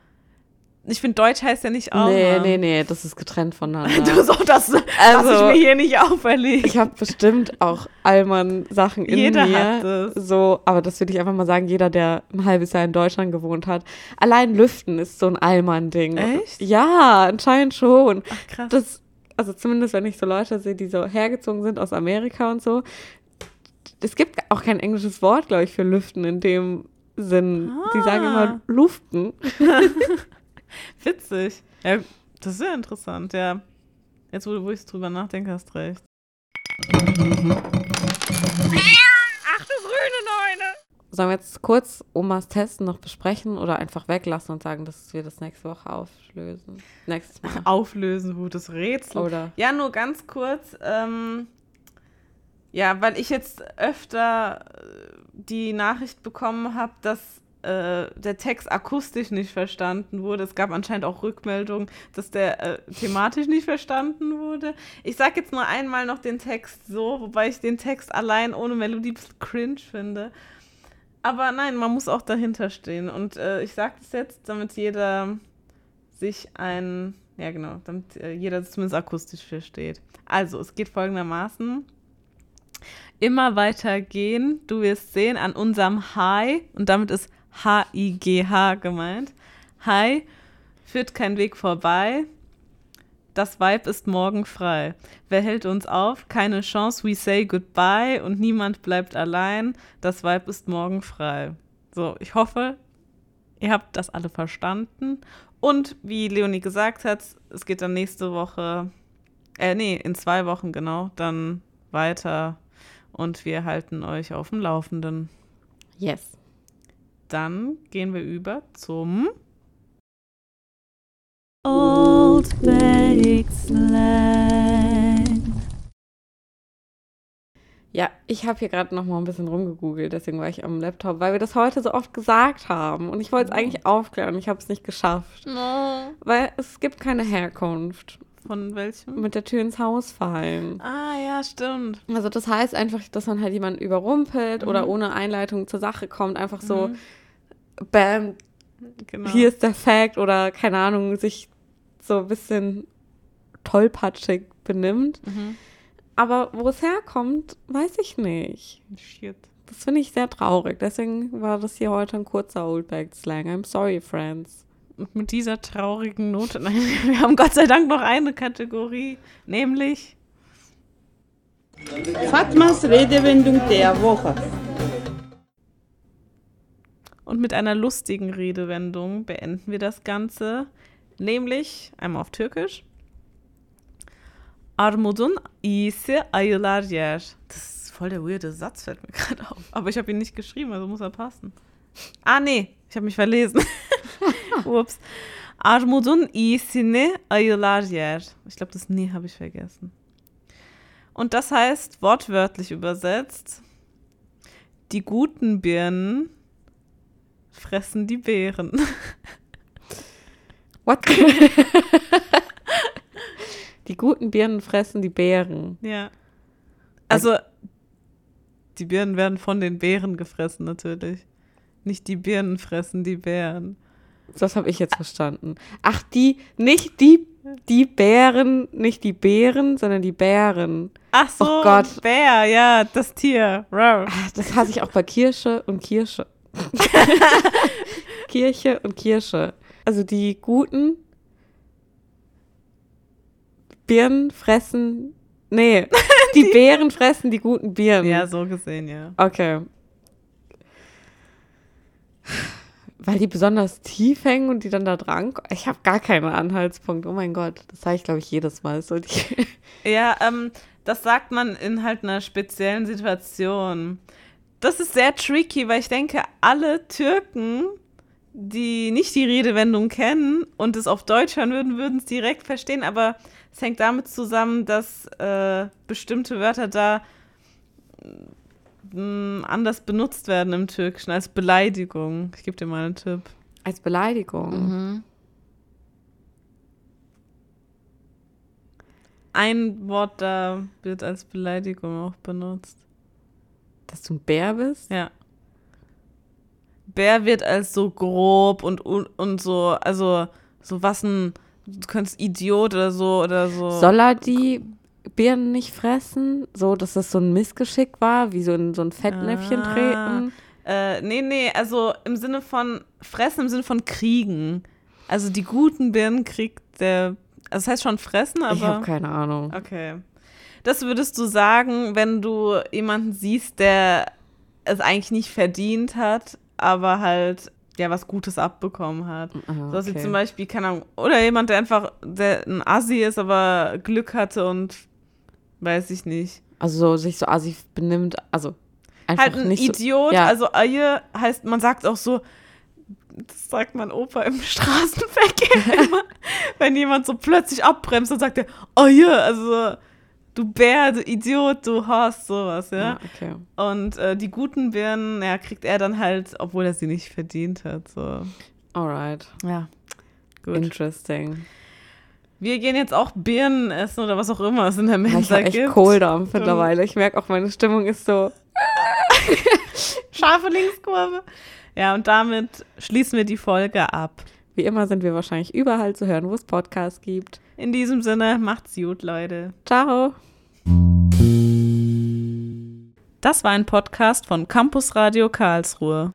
Ich finde, Deutsch heißt ja nicht auch. Nee, nee, nee, das ist getrennt voneinander. du so, das also, lass ich mir hier nicht auferlegen. Ich habe bestimmt auch Allmann-Sachen in jeder mir. Hat das. So, aber das würde ich einfach mal sagen, jeder, der ein halbes Jahr in Deutschland gewohnt hat. Allein Lüften ist so ein Allmann-Ding. Echt? Ja, anscheinend schon. Ach, krass. Das, also zumindest, wenn ich so Leute sehe, die so hergezogen sind aus Amerika und so. Es gibt auch kein englisches Wort, glaube ich, für Lüften in dem Sinn. Ah. Die sagen immer ah. Luften. Witzig. Ja, das ist sehr interessant, ja. Jetzt, wo, wo ich drüber nachdenke, hast recht. Ach du grüne Neune! Sollen wir jetzt kurz Omas Testen noch besprechen oder einfach weglassen und sagen, dass wir das nächste Woche auflösen? Nächstes Mal. Auflösen, gutes Rätsel. Oder? Ja, nur ganz kurz. Ähm, ja, weil ich jetzt öfter äh, die Nachricht bekommen habe, dass äh, der Text akustisch nicht verstanden wurde. Es gab anscheinend auch Rückmeldungen, dass der äh, thematisch nicht verstanden wurde. Ich sage jetzt nur einmal noch den Text so, wobei ich den Text allein ohne Melodie cringe finde. Aber nein, man muss auch dahinter stehen. Und äh, ich sage das jetzt, damit jeder sich ein, ja genau, damit äh, jeder zumindest akustisch versteht. Also, es geht folgendermaßen immer weiter gehen. Du wirst sehen an unserem High und damit ist H-I-G-H gemeint. Hi, führt kein Weg vorbei. Das Weib ist morgen frei. Wer hält uns auf? Keine Chance. We say goodbye und niemand bleibt allein. Das Weib ist morgen frei. So, ich hoffe, ihr habt das alle verstanden. Und wie Leonie gesagt hat, es geht dann nächste Woche, äh, nee, in zwei Wochen genau, dann weiter. Und wir halten euch auf dem Laufenden. Yes dann gehen wir über zum Old Big Slang. Ja, ich habe hier gerade noch mal ein bisschen rumgegoogelt, deswegen war ich am Laptop, weil wir das heute so oft gesagt haben. Und ich wollte es eigentlich aufklären und ich habe es nicht geschafft. Weil es gibt keine Herkunft Von welchem? mit der Tür ins Haus fallen. Ah, ja, stimmt. Also das heißt einfach, dass man halt jemanden überrumpelt oder Mhm. ohne Einleitung zur Sache kommt, einfach so, bam, Genau. hier ist der Fact oder keine Ahnung, sich so ein bisschen tollpatschig benimmt. Mhm. Aber wo es herkommt, weiß ich nicht. Shit. Das finde ich sehr traurig. Deswegen war das hier heute ein kurzer Oldback-Slang. I'm sorry, friends. Und mit dieser traurigen Note, nein, wir haben Gott sei Dank noch eine Kategorie, nämlich Fatmas Redewendung der Woche. Und mit einer lustigen Redewendung beenden wir das Ganze, nämlich einmal auf Türkisch. Armudun iyisi ayılar yer. Das ist voll der weirde Satz, fällt mir gerade auf. Aber ich habe ihn nicht geschrieben, also muss er passen. Ah, nee, ich habe mich verlesen. Ups. Armudun iyisini ayılar yer. Ich glaube, das Nee habe ich vergessen. Und das heißt, wortwörtlich übersetzt, die guten Birnen fressen die Beeren. What? die guten Birnen fressen die Beeren. Ja. Also, die Birnen werden von den Beeren gefressen, natürlich. Nicht die Birnen fressen die Bären. Das habe ich jetzt verstanden. Ach, die, nicht die, die Bären, nicht die Beeren, sondern die Bären. Ach so, Oh Gott. Bär, ja, das Tier. Rar. Ah, Das hasse ich auch bei Kirsche und Kirsche. Kirche und Kirsche. Also die guten Birnen fressen. Nee, die Beeren fressen die guten Birnen. Ja, so gesehen, ja. Okay. Weil die besonders tief hängen und die dann da dran. Ich habe gar keinen Anhaltspunkt. Oh mein Gott, das sage ich, glaube ich, jedes Mal. So die Ja, ähm, das sagt man in halt einer speziellen Situation. Das ist sehr tricky, weil ich denke, alle Türken, die nicht die Redewendung kennen und es auf Deutsch hören würden, würden es direkt verstehen. Aber es hängt damit zusammen, dass äh, bestimmte Wörter da mh, anders benutzt werden im Türkischen als Beleidigung. Ich gebe dir mal einen Tipp. als Beleidigung. Ein Wort da wird als Beleidigung auch benutzt. Dass du ein Bär bist? Ja. Bär wird als so grob und, und, und so, also so was ein, du könntest Idiot oder so oder so. Soll er die Birnen nicht fressen? So, dass das so ein Missgeschick war, wie so in so ein Fettnäpfchen Ah. treten? Äh, nee, nee, also im Sinne von fressen, im Sinne von kriegen. Also die guten Birnen kriegt der, also das heißt schon fressen, aber. Ich habe keine Ahnung. Okay. Das würdest du sagen, wenn du jemanden siehst, der es eigentlich nicht verdient hat, aber halt ja was Gutes abbekommen hat. Ah, So wie zum Beispiel, keine Ahnung, oder jemand, der einfach der ein Assi ist, aber Glück hatte und weiß ich nicht. Also so, sich so assi benimmt, also einfach halt ein nicht so. Idiot, ja. also Aie heißt, man sagt auch so, das sagt mein Opa im Straßenverkehr immer, wenn jemand so plötzlich abbremst, dann sagt er, Aie, also du Bär, du Idiot, du Horst, sowas, ja. Ja, okay. Und äh, die guten Birnen, ja, kriegt er dann halt, obwohl er sie nicht verdient hat, so. Alright. Ja, gut. Interesting. Wir gehen jetzt auch Birnen essen oder was auch immer es in der Ja, ich Mensa habe echt gibt. Kohldampf mittlerweile. Ich merke auch, meine Stimmung ist so. Scharfe Linkskurve. Ja, und damit schließen wir die Folge ab. Wie immer sind wir wahrscheinlich überall zu hören, wo es Podcasts gibt. In diesem Sinne, macht's gut, Leute. Ciao. Das war ein Podcast von Campus Radio Karlsruhe.